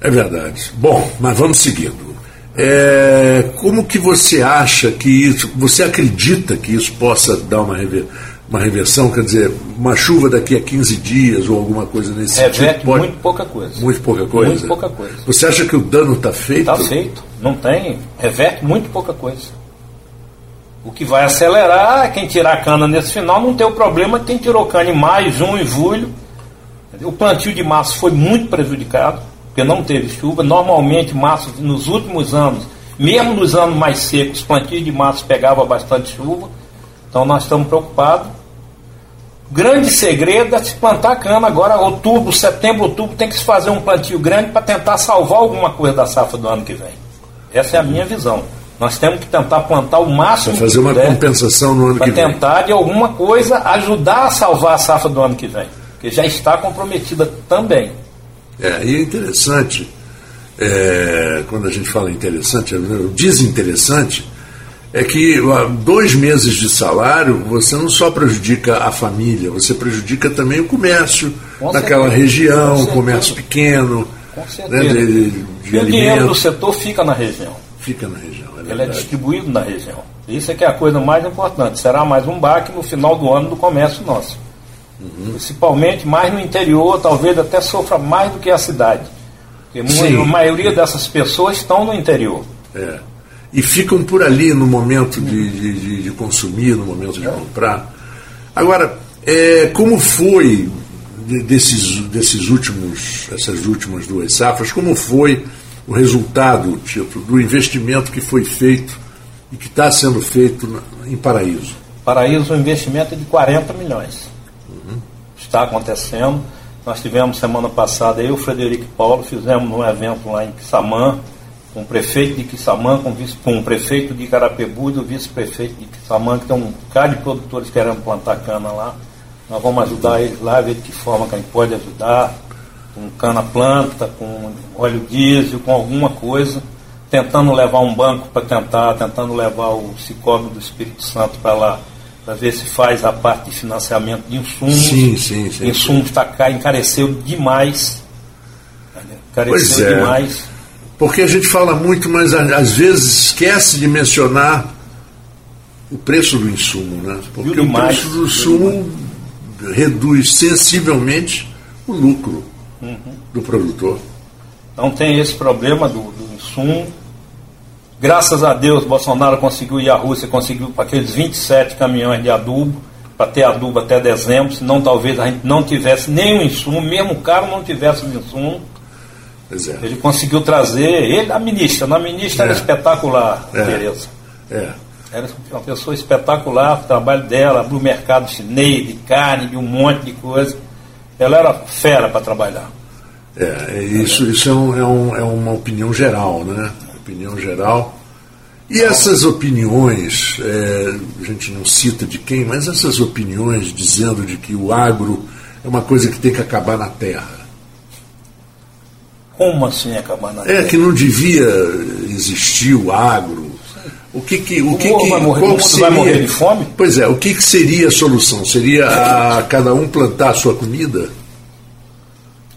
É verdade. Bom, mas vamos seguindo. É, como que você acha que isso, você acredita que isso possa dar uma, rever- uma reversão, quer dizer, uma chuva daqui a 15 dias ou alguma coisa nesse Reverte sentido? Pode- muito pouca coisa. muito pouca coisa? Muito pouca coisa. Você acha que o dano está feito? Está feito. Não tem. Reverte muito pouca coisa. O que vai acelerar é quem tirar cana nesse final não ter o problema de quem tirou cana em maio, junho julho. O plantio de março foi muito prejudicado, porque não teve chuva. Normalmente, março, nos últimos anos, mesmo nos anos mais secos, plantio de março pegava bastante chuva. Então nós estamos preocupados. O grande segredo é se plantar cana agora, outubro, setembro, outubro, tem que se fazer um plantio grande para tentar salvar alguma coisa da safra do ano que vem. Essa é a minha visão. Nós temos que tentar plantar o máximo Para fazer uma puder, compensação no ano para que vem. tentar de alguma coisa ajudar a salvar a safra do ano que vem, que já está comprometida também. É, e é interessante, é, quando a gente fala interessante, o desinteressante é que dois meses de salário você não só prejudica a família, você prejudica também o comércio Com daquela certeza, região, com o comércio pequeno, Com né, certeza. de, de, de e o dinheiro do setor fica na região. Fica na região, é Ele é distribuído na região. Isso é que é a coisa mais importante. Será mais um baque no final do ano do comércio nosso. Uhum. Principalmente mais no interior, talvez até sofra mais do que a cidade. Porque Sim. a maioria dessas pessoas estão no interior. É. E ficam por ali no momento de, de, de- consumir, no momento de comprar. Agora, é, como foi de- desses, desses últimos, essas últimas duas safras, como foi o resultado, Tito, do investimento que foi feito e que está sendo feito em Paraíso? Paraíso, o investimento de 40 milhões. Está acontecendo. Nós tivemos semana passada, eu e o Frederico Paulo, fizemos um evento lá em Quissamã, com o prefeito de Quissamã, com o, vice, com o prefeito de Carapebu e o vice-prefeito de Quissamã, que tem um bocado de produtores querendo plantar cana lá. Nós vamos ajudar eles lá, ver de que forma que a gente pode ajudar, com cana planta, com óleo diesel, com alguma coisa, tentando levar um banco para tentar, tentando levar o Cicobi do Espírito Santo para lá, para ver se faz a parte de financiamento de insumos. Sim, sim, sim. Insumos está cá, encareceu demais. entendeu? Pois Careceu é. demais. Porque a gente fala muito, mas às vezes esquece de mencionar o preço do insumo, né? Porque o demais, preço do insumo reduz sensivelmente o lucro Uhum. do produtor. Então tem esse problema do, do insumo. Graças a Deus, Bolsonaro conseguiu ir à Rússia, conseguiu para aqueles 27 caminhões de adubo, para ter adubo até dezembro, senão talvez a gente não tivesse nenhum insumo, mesmo o cara não tivesse o insumo. É. Ele conseguiu trazer, ele, a ministra, na ministra era É. espetacular, É. Tereza. É. Era uma pessoa espetacular, o trabalho dela, abriu mercado chinês, de carne, de um monte de coisa. Ela era fera para trabalhar. É, é isso, isso é, um- é um- é uma opinião geral, né? Opinião geral. E essas opiniões, é, a gente não cita de quem, mas essas opiniões dizendo de que o agro é uma coisa que tem que acabar na terra. Como assim acabar na É que não devia existir o agro. O que que o que, que vai morrer- qual seria, vai morrer de fome? Pois é, o que, que seria a solução? Seria a cada um plantar a sua comida?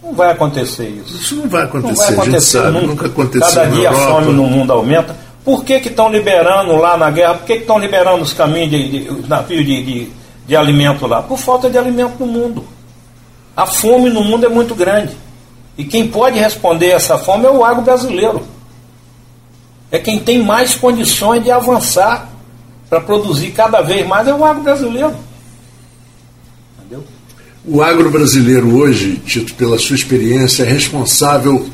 Não vai acontecer isso. Isso não vai Não acontecer, vai a gente acontecer sabe, nunca. nunca aconteceu Cada dia a fome no mundo aumenta. Por que que estão liberando lá na guerra? Por que que estão liberando os caminhos de, de os navios de, de, de alimento lá? Por falta de alimento no mundo. A fome no mundo é muito grande. E quem pode responder essa fome é o agro brasileiro. É quem tem mais condições de avançar para produzir cada vez mais é o agro brasileiro. Entendeu? O agro brasileiro hoje, Tito, pela sua experiência, é responsável.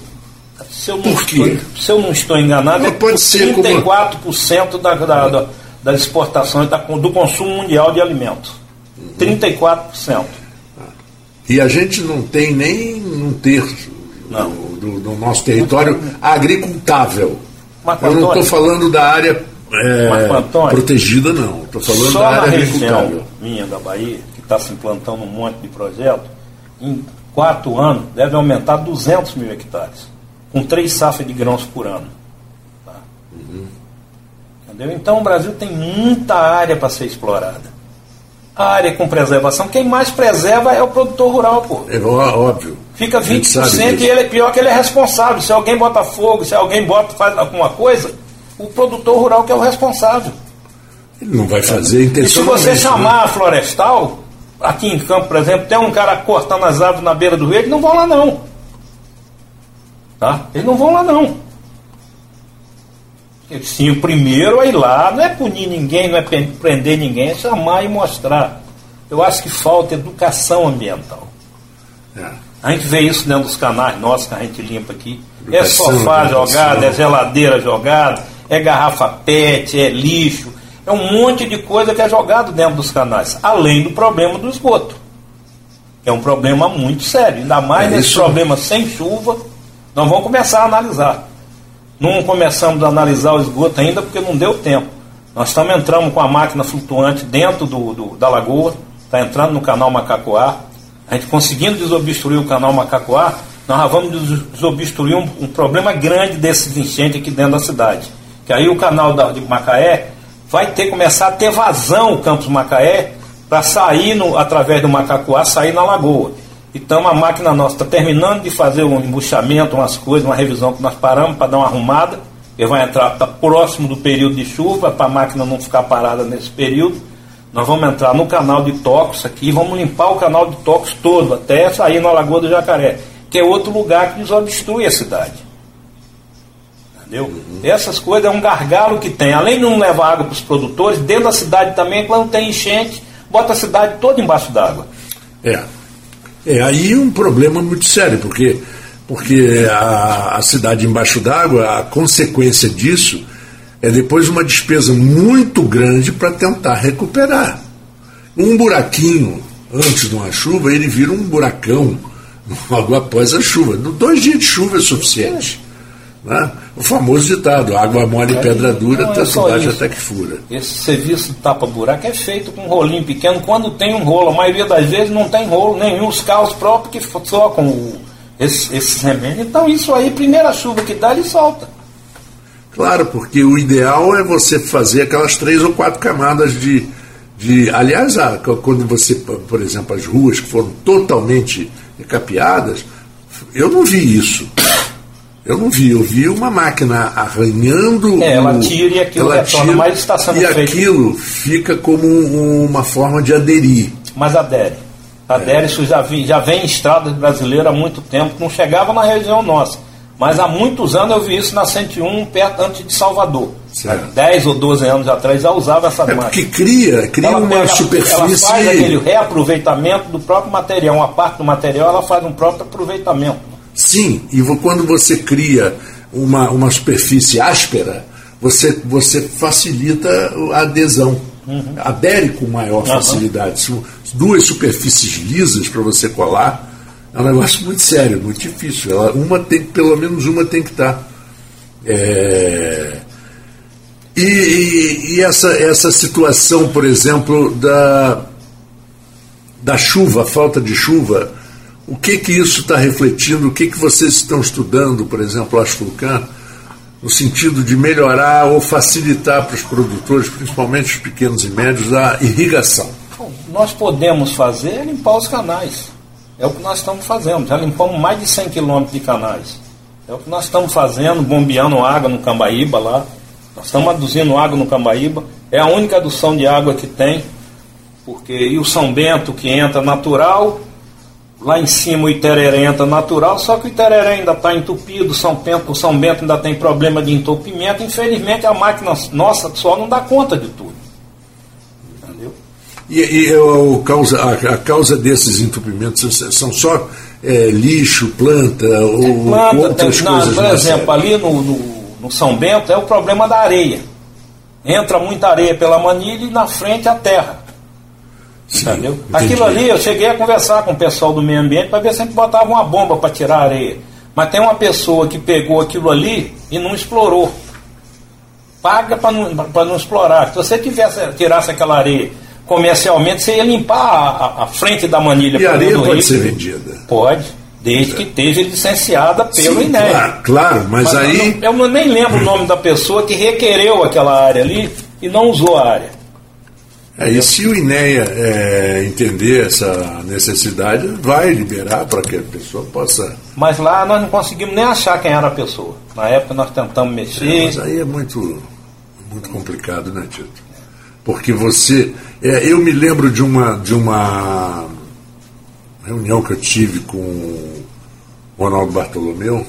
Se eu não, Por quê? Estou, se eu não estou enganado, Não, é pode por ser como- 34% da, da, da, das exportações da- do consumo mundial de alimentos. Uhum. 34%. E a gente não tem nem um terço Não. do- do nosso território agricultável. Marco Eu não estou falando da área é, protegida, não. Estou falando só da área região agricultável. minha da Bahia, que está se implantando um monte de projeto, em quatro anos deve aumentar 200 mil hectares, com três safras de grãos por ano. Tá? Entendeu? Então o Brasil tem muita área para ser explorada. A área com preservação, quem mais preserva é o produtor rural, pô. É óbvio. Fica A gente 20% sabe e ele é pior que ele é responsável. Se alguém bota fogo, se alguém bota, faz alguma coisa, o produtor rural que é o responsável. Ele não vai fazer E se você né? chamar a florestal, aqui em campo, por exemplo, tem um cara cortando as árvores na beira do rio, eles não vão lá não. Tá? Eles não vão lá não. Sim, o primeiro é ir lá, não é punir ninguém, não é pre- prender ninguém, é chamar e mostrar. Eu acho que falta educação ambiental. É. A gente vê isso dentro dos canais nossos que a gente limpa aqui. É Educação, sofá educação. jogado, é geladeira jogada, é garrafa PET, é lixo. É um monte de coisa que é jogado dentro dos canais. Além do problema do esgoto. É um problema muito sério. Ainda mais É problema sem chuva. Nós vamos começar a analisar. Não começamos a analisar o esgoto ainda porque não deu tempo. Nós estamos entrando com a máquina flutuante dentro do, do- da lagoa, está entrando no canal Macacoá. A gente conseguindo desobstruir o canal Macacoá, nós vamos des- desobstruir um, um problema grande desses enchentes aqui dentro da cidade. Que aí o canal da, de Macaé vai ter começar a ter vazão o Campos Macaé para sair no, através do Macacoá, sair na lagoa. Então a máquina nossa está terminando de fazer um embuchamento, umas coisas, uma revisão que nós paramos para dar uma arrumada. Ele vai entrar tá próximo do período de chuva, para a máquina não ficar parada nesse período. Nós vamos entrar no canal de Tocos aqui, vamos limpar o canal de Tocos todo, até sair na Lagoa do Jacaré, que é outro lugar que desobstrui a cidade. Entendeu? Essas coisas é um gargalo que tem. Além de não levar água para os produtores, dentro da cidade também, quando tem enchente, bota a cidade toda embaixo d'água. É. É aí um problema muito sério, porque, porque a, a cidade embaixo d'água, a consequência disso é depois uma despesa muito grande para tentar recuperar. Um buraquinho antes de uma chuva, ele vira um buracão logo após a chuva. Dois dias de chuva é suficiente. Né? O famoso ditado, água mole e pedra dura, Não, é bate isso. até que fura. Esse serviço de tapa-buraco é feito com um rolinho pequeno quando tem um rolo. A maioria das vezes não tem rolo nenhum. Os carros próprios que trocam o, esse, esses remédios. Então isso aí, primeira chuva que dá, ele solta. Claro, porque o ideal é você fazer aquelas três ou quatro camadas de. de aliás, a- quando você, por exemplo, as ruas que foram totalmente recapeadas, eu não vi isso. Eu não vi, eu vi uma máquina arranhando. É, ela tira e aquilo ela retorna, tira, mas está sendo E feito. aquilo fica como um- uma forma de aderir. Mas adere. Adere, isso já, vi, já vem em estradas brasileiras há muito tempo, não chegava na região nossa. Mas há muitos anos eu vi isso na 101, perto antes de Salvador. Certo. Há 10 ou 12 anos atrás já usava essa É máquina. porque cria, cria ela, uma pega- superfície. ela faz aquele reaproveitamento do próprio material. Uma parte do material ela faz um próprio aproveitamento. Sim, e quando você cria uma, uma superfície áspera, você, você facilita a adesão. Adere com maior Uhum. Facilidade. Se duas superfícies lisas para você colar, é um negócio muito sério, muito difícil. Ela, uma tem, pelo menos uma tem que estar. É, E, e- essa, essa situação, por exemplo, da, da chuva, a falta de chuva, o que que isso está refletindo? O que que vocês estão estudando, por exemplo, a Asfulcan, no sentido de melhorar ou facilitar para os produtores, principalmente os pequenos e médios, a irrigação? Bom, nós podemos fazer limpar os canais. É o que nós estamos fazendo. Já limpamos mais de 100 quilômetros de canais. É o que nós estamos fazendo, bombeando água no Cambaíba lá. Nós estamos aduzindo água no Cambaíba. É a única adução de água que tem. Porque e o São Bento que entra natural, lá em cima o Itereré entra natural, só que o Itereré ainda está entupido, São Bento, o São Bento ainda tem problema de entupimento. Infelizmente a máquina nossa só não dá conta de tudo. E, e o causa, a, a causa desses entupimentos são- só é, lixo, planta ou planta, outras tem- na- coisas por exemplo, ali no, no- no São Bento é o problema da areia. Entra muita areia pela manilha e na frente a terra. Sim, Entendeu? entendi. Aquilo ali, eu cheguei a conversar com o pessoal do meio ambiente para ver se a gente botava uma bomba para tirar a areia. Mas tem uma pessoa que pegou aquilo ali e não explorou. Paga para não, pra não explorar. Se você tivesse, tirasse aquela areia comercialmente, você ia limpar a, a- frente da manilha E a areia pode ser vendida. Pode, desde que esteja licenciada pelo Sim, INEA. claro, claro, mas, eu aí não- eu não- nem lembro o nome da pessoa que requereu aquela área ali e não usou a área. É, e se o INEA é, entender essa necessidade, vai liberar para que a pessoa possa. Mas lá nós não conseguimos nem achar quem era a pessoa. Na época nós tentamos É, mexer. mas aí é muito, muito complicado, né, Tito? Porque você. é, eu me lembro de uma, de uma reunião que eu tive com o Ronaldo Bartolomeu,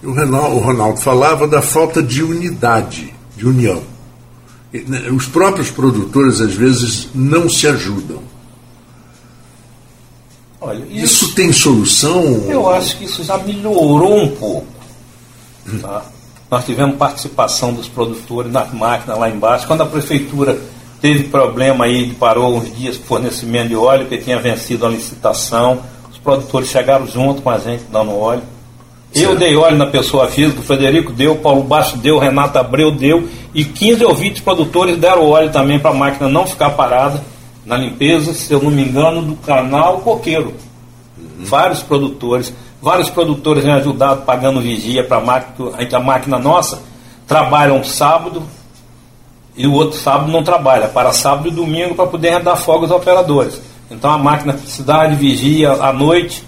e o Ronaldo, o Ronaldo falava da falta de unidade, de união. Né, Os próprios produtores, às vezes, não se ajudam. Olha, isso, Isso tem solução? eu acho que isso já melhorou um pouco. tá? Nós tivemos participação dos produtores nas máquinas lá embaixo. Quando a prefeitura teve problema aí, parou uns dias com fornecimento de óleo, porque tinha vencido a licitação, os produtores chegaram junto com a gente dando óleo. Eu Certo. dei óleo na pessoa física, o Frederico deu, o Paulo Baixo deu, o Renato Abreu deu, e 15 ouvintes produtores deram óleo também para a máquina não ficar parada na limpeza, se eu não me engano, do canal Coqueiro. Vários produtores, vários produtores têm ajudado pagando vigia para a máquina, a máquina nossa trabalha um sábado e o outro sábado não trabalha, para sábado e domingo para poder dar folga aos operadores. Então a máquina de vigia à noite,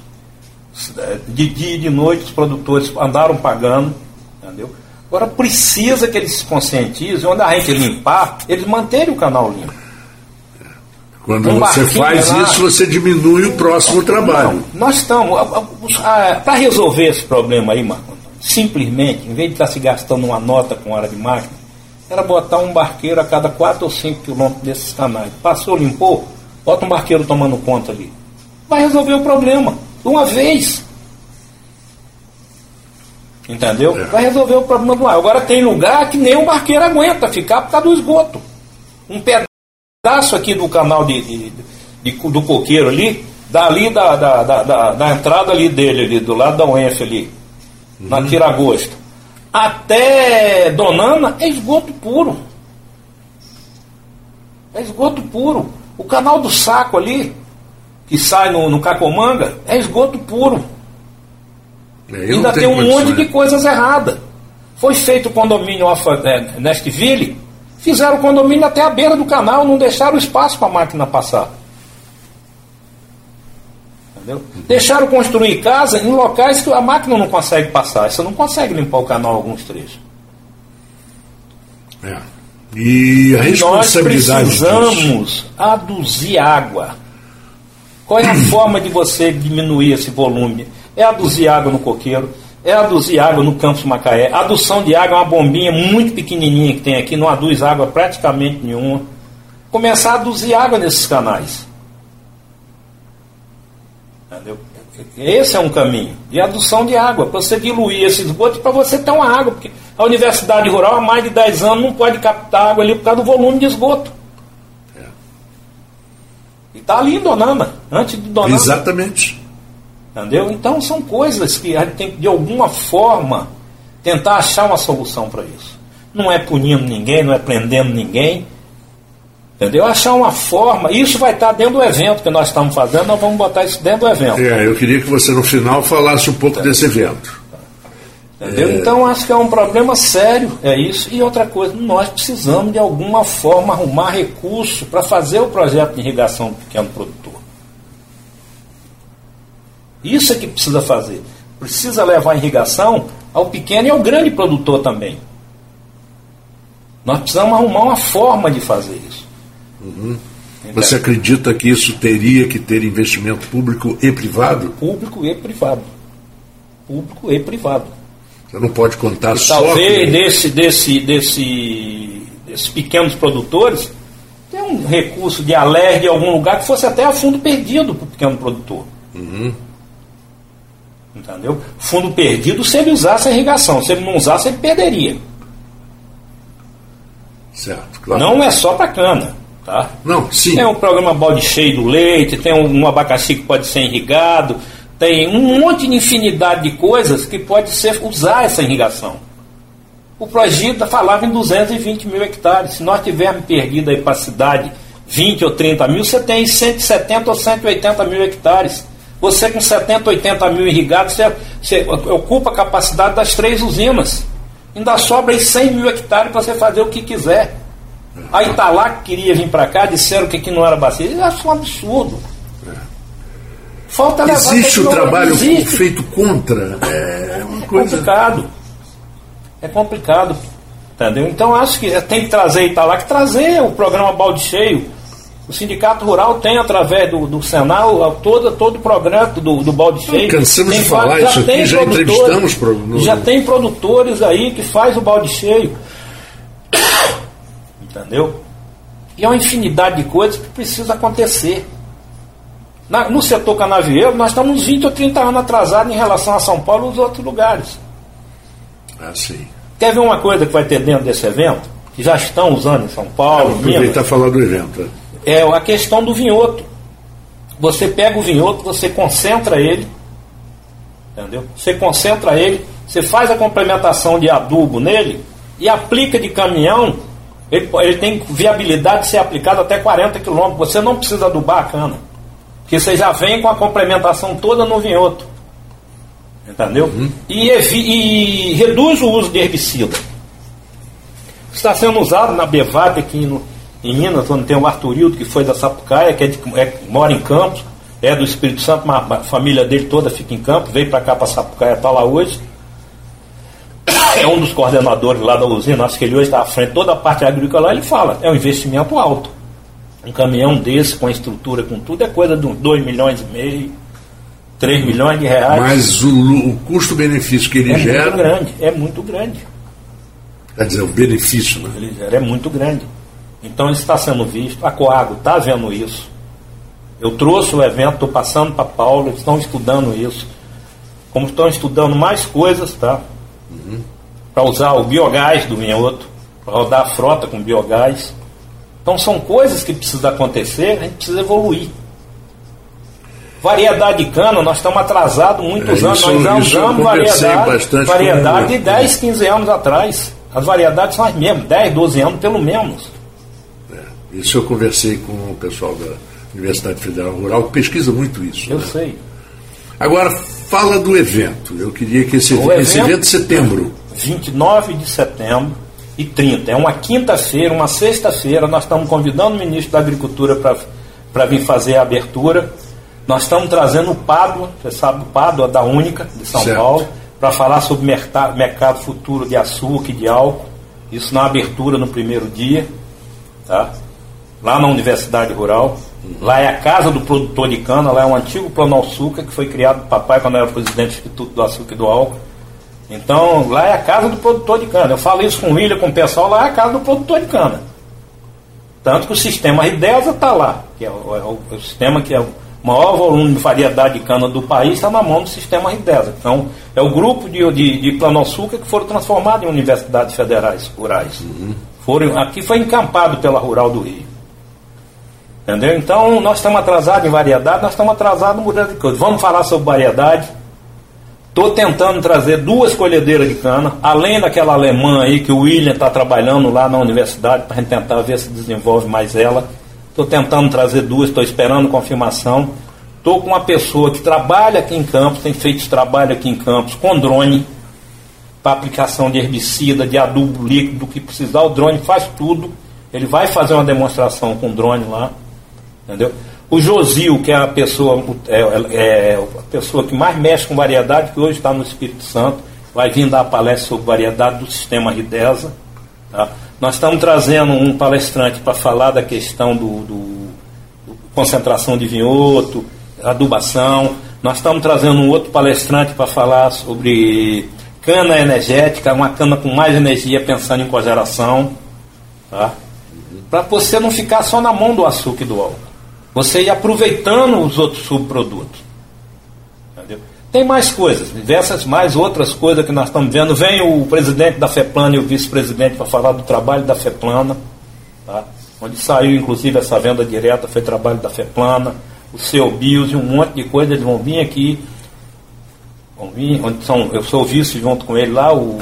de dia e de noite os produtores andaram pagando, entendeu? Agora precisa que eles se conscientizem, onde a gente limpar, eles manterem o canal limpo. Quando Um você faz lá. isso, você diminui o próximo trabalho. Não, nós estamos. Para resolver esse problema aí, Marco, simplesmente, em vez de estar se gastando uma nota com área de máquina, era botar um barqueiro a cada 4 ou 5 quilômetros desses canais. Passou, limpou, bota um barqueiro tomando conta ali. Vai resolver o problema, de uma vez. Entendeu? É. Vai resolver o problema do ar. Agora tem lugar que nem o barqueiro aguenta ficar por causa do esgoto. Um pedaço aqui do canal de, de- de- do coqueiro ali, dali da, da, da, da- da entrada ali dele, ali, do lado da UENF ali, na Tiragosto, até Donana é esgoto puro. É esgoto puro. O canal do saco ali, que sai no, no Cacomanga, é esgoto puro. É, Ainda tem um monte de coisas erradas. Foi feito o condomínio Alfa, é, Nestville, fizeram o condomínio até a beira do canal, não deixaram espaço para a máquina passar. Entendeu? Deixaram construir casa em locais que a máquina não consegue passar. Você não consegue limpar o canal alguns trechos. É. E a Nós responsabilidade disso. precisamos aduzir água. Qual é a forma de você diminuir esse volume? É aduzir água no coqueiro, é aduzir água no Campos Macaé. A adução de água é uma bombinha muito pequenininha que tem aqui, não aduz água praticamente nenhuma. Começar a aduzir água nesses canais. Entendeu? Esse é um caminho de adução de água, para você diluir esse esgoto para você ter uma água, porque a Universidade Rural há mais de 10 anos não pode captar água ali por causa do volume de esgoto. E está ali em Donana, antes de Donana. Exatamente. Entendeu? Então são coisas que a gente tem que, de alguma forma, tentar achar uma solução para isso. Não é punindo ninguém, não é prendendo ninguém. Entendeu? Achar uma forma. Isso vai estar dentro do evento que nós estamos fazendo, nós vamos botar isso dentro do evento. É, eu queria que você no final falasse um pouco desse evento. Entendeu? Então acho que é um problema sério, é isso. E outra coisa, nós precisamos de alguma forma arrumar recurso para fazer o projeto de irrigação do pequeno produtor. Isso é que precisa fazer. Precisa levar a irrigação ao pequeno e ao grande produtor também. Nós precisamos arrumar uma forma de fazer isso. Uhum. Você acredita que isso teria que ter investimento público e privado? Público e privado. Público e privado. Você não pode contar E só. talvez com- desse, desse, desse, desses pequenos produtores tem um recurso de alergue em algum lugar que fosse até a fundo perdido para o pequeno produtor. Uhum. Entendeu? Fundo perdido se ele usasse a irrigação. Se ele não usasse, ele perderia. Certo, claro. Não é só para cana. Tá? Não, sim. Tem o programa balde cheio do leite, tem um, um abacaxi que pode ser irrigado, tem um monte de infinidade de coisas que pode ser usar essa irrigação. O Progita falava em 220 mil hectares. Se nós tivermos perdido aí para a cidade 20 ou 30 mil, você tem 170 ou 180 mil hectares. Você com 70, 80 mil irrigados, você, você ocupa a capacidade das três usinas. Ainda sobra aí 100 mil hectares para você fazer o que quiser. A Italac queria vir para cá, disseram que aqui não era bacia. Eu acho um absurdo. Falta Existe o trabalho existe. feito contra. É uma É coisa. complicado. É complicado. Entendeu? Então acho que tem que trazer Italac, trazer o programa balde cheio. O Sindicato Rural tem, através do, do Senal, todo, todo o programa do, do balde cheio. cansamos Tem de falar vários- isso aqui, tem já entrevistamos pro- no- Já tem produtores aí que faz o balde cheio. Entendeu? E é uma infinidade de coisas que precisa acontecer. Na- no setor canavieiro, nós estamos uns 20 ou 30 anos atrasados em relação a São Paulo e os outros lugares. Ah, sim. Quer ver uma coisa que vai ter dentro desse evento? Que já estão usando em São Paulo, Vou em Minas? aproveitar e falar do evento. é a questão do vinhoto. Você pega o vinhoto, você concentra ele, entendeu? Você concentra ele, você faz a complementação de adubo nele e aplica de caminhão. Ele, ele tem viabilidade de ser aplicado até 40 quilômetros. Você não precisa adubar a cana, porque você já vem com a complementação toda no vinhoto, entendeu? E, evi- e reduz o uso de herbicida está sendo usado na Bevap aqui no, em Minas, onde tem o Arturildo, que foi da Sapucaia, que é de- é- mora em Campos, é do Espírito Santo, mas a família dele toda fica em Campos, veio para cá para Sapucaia, está lá hoje. É um dos coordenadores lá da usina, acho que ele hoje está à frente, toda a parte agrícola lá, ele fala, é um investimento alto. Um caminhão desse, com a estrutura, com tudo, é coisa de uns 2 milhões e meio, 3 milhões de reais. Mas o, o custo-benefício que ele é gera. muito grande, é muito grande. Quer dizer, o benefício, né? ele gera é muito grande. Então isso está sendo visto, a Coago está vendo isso. Eu trouxe o evento, estou passando para Paulo, eles estão estudando isso. Como estão estudando mais coisas, tá? Para usar o biogás do vinhoto, para rodar a frota com biogás. Então são coisas que precisam acontecer, a gente precisa evoluir. Variedade de cana, nós estamos atrasados muitos É, anos, isso- nós já usamos variedade, variedade de 10, 15 anos atrás. As variedades são as mesmas, 10, 12 anos pelo menos. Isso eu conversei com o pessoal da Universidade Federal Rural, que pesquisa muito isso. Eu né? sei. Agora, fala do evento. Eu queria que esse, O esse evento- evento de setembro. 29 de setembro e 30. É uma quinta-feira, uma sexta-feira. Nós estamos convidando o ministro da Agricultura para vir fazer a abertura. Nós estamos trazendo o Pádua, você sabe, o Pádua da Única, de São Certo. Paulo, para falar sobre mercado, mercado futuro de açúcar e de álcool. Isso na abertura no primeiro dia, tá? Lá na Universidade Rural. Lá é a casa do produtor de cana, lá é um antigo plano açúcar que foi criado por papai quando era presidente do Instituto do Açúcar e do Álcool. Então, lá é a casa do produtor de cana. Eu falo isso com o William, com o pessoal, lá é a casa do produtor de cana. Tanto que o sistema Ridesa está lá, que é o, é o- sistema que é o maior volume de variedade de cana do país, está na mão do sistema Ridesa. Então, é o grupo de, de, de plano açúcar que foram transformados em universidades federais rurais. Foram, aqui foi encampado pela Rural do Rio. Entendeu? Então, nós estamos atrasados em variedade, nós estamos atrasados em mudança de coisa. Vamos falar sobre variedade. Estou tentando trazer duas colhedeiras de cana, além daquela alemã aí que o William está trabalhando lá na universidade para a gente tentar ver se desenvolve mais ela. Estou tentando trazer duas, estou esperando confirmação. Estou com uma pessoa que trabalha aqui em Campos, tem feito trabalho aqui em Campos com drone, para aplicação de herbicida, de adubo líquido, do que precisar. O drone faz tudo. Ele vai fazer uma demonstração com o drone lá. Entendeu? O Josil, que é a pessoa, é, é a pessoa que mais mexe com variedade, que hoje está no Espírito Santo, vai vir dar palestra sobre variedade do sistema Ridesa. Tá? Nós estamos trazendo um palestrante para falar da questão do, do- do concentração de vinhoto, adubação. Nós estamos trazendo um outro palestrante para falar sobre cana energética, uma cana com mais energia pensando em cogeração. Tá? Para você não ficar só na mão do açúcar e do álcool. Você ir aproveitando os outros subprodutos. Entendeu? Tem mais coisas, diversas mais outras coisas que nós estamos vendo. Vem o presidente da FEPLANA e o vice-presidente para falar do trabalho da FEPLANA, tá? onde saiu inclusive essa venda direta, foi trabalho da FEPLANA, o seu BIOS e um monte de coisa, eles vão vir aqui. Vão vir, onde são, eu sou o vice junto com ele lá, o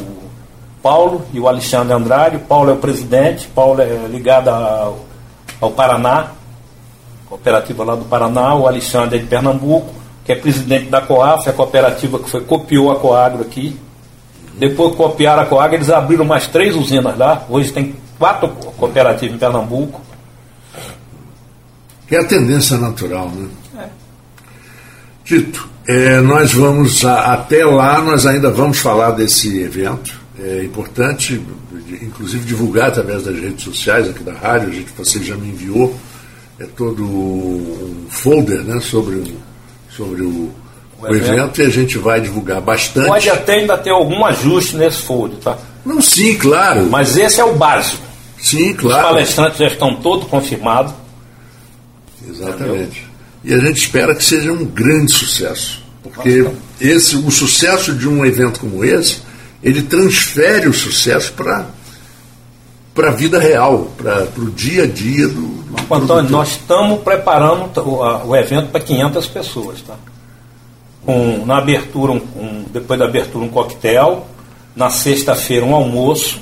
Paulo e o Alexandre Andrade. O Paulo é o presidente, Paulo é ligado ao, ao Paraná, cooperativa lá do Paraná, o Alexandre é de Pernambuco, que é presidente da Coaf, a cooperativa que foi, copiou a Coagro aqui. Depois copiaram a Coagro, eles abriram mais três usinas lá. Hoje tem quatro cooperativas em Pernambuco. Que é a tendência natural, né? Tito, é, nós vamos, a- até lá, nós ainda vamos falar desse evento. É importante, inclusive, divulgar através das redes sociais aqui da rádio. A gente, você já me enviou é todo um folder né, sobre, o, sobre o, o evento. evento. e a gente vai divulgar bastante. Pode até ainda ter algum ajuste nesse folder, tá? Não, sim, claro. Mas esse é o básico. Sim, Os claro. palestrantes já estão todos confirmados. Exatamente. E a gente espera que seja um grande sucesso. Porque esse, o sucesso de um evento como esse, ele transfere o sucesso para para a vida real, para o dia a dia do, do Antônio, produtor. nós estamos preparando o, o evento para 500 pessoas, tá? Com, na abertura, um, um- depois da abertura, um coquetel. Na sexta-feira, um almoço.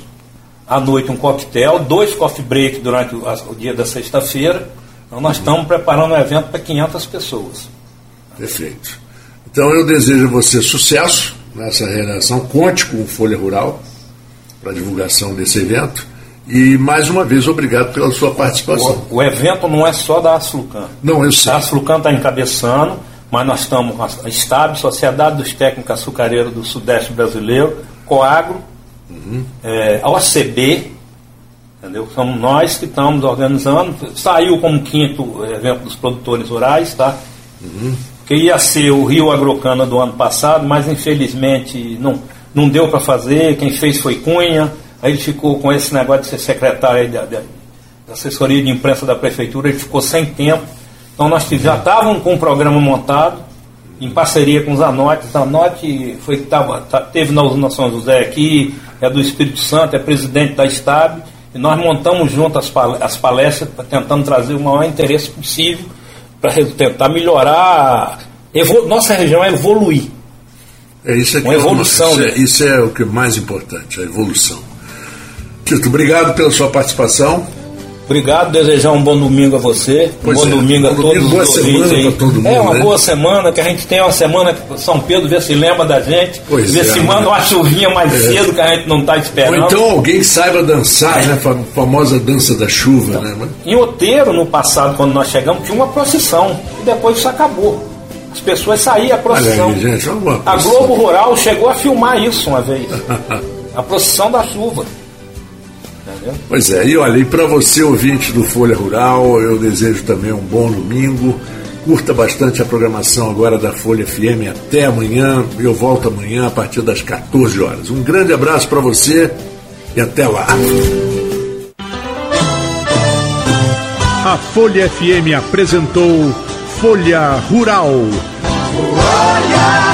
À noite, um coquetel. Dois coffee break durante o, o dia da sexta-feira. Então, nós estamos preparando um evento para 500 pessoas. Perfeito. Então eu desejo a você sucesso nessa realização. Conte com o Folha Rural para divulgação desse evento. E mais uma vez, obrigado pela sua participação. O, o evento não é só da Asflucan. Não, eu sei. A Asflucan está encabeçando, mas nós estamos com a STAB, Sociedade dos Técnicos Açucareiros do Sudeste Brasileiro, Coagro, é, a OCB, entendeu? Somos nós que estamos organizando. Saiu como quinto evento dos produtores rurais, tá? Que ia ser o Rio Agrocana do ano passado, mas infelizmente não, não deu para fazer. Quem fez foi Cunha. Aí ele ficou com esse negócio de ser secretário da, da- assessoria de imprensa da prefeitura, ele ficou sem tempo. Então nós já estávamos com um programa montado, em parceria com o Zanotti. Zanotti foi, tava, tá- teve na usina São José aqui, é do Espírito Santo, é presidente da STAB, e nós montamos junto as, as palestras, tentando trazer o maior interesse possível para tentar melhorar. nossa região é evoluir. É isso aqui Uma evolução, Isso é, né? isso é o que é mais importante, a evolução. Tito, obrigado pela sua participação. Obrigado, desejar um bom domingo a você, um Pois bom é, domingo a todos domingo, boa os ouvintes todo mundo, é uma né? boa semana, que a gente tem uma semana que São Pedro vê se lembra da gente, Pois vê é, se né? manda uma chuvinha mais É. cedo que a gente não está Ou esperando. então alguém que saiba dançar, né? A famosa dança da chuva, né? Em Oteiro, no passado, quando nós chegamos, tinha uma procissão e depois isso acabou. As pessoas saíam a procissão. Aí, gente, a Globo Rural chegou a filmar isso uma vez. a procissão da chuva. Entendeu? Pois é, e olha, e para você, ouvinte do Folha Rural, eu desejo também um bom domingo. Curta bastante a programação agora da Folha FM até amanhã. Eu volto amanhã a partir das 14 horas. Um grande abraço para você e até lá. A Folha FM apresentou Folha Rural. Folha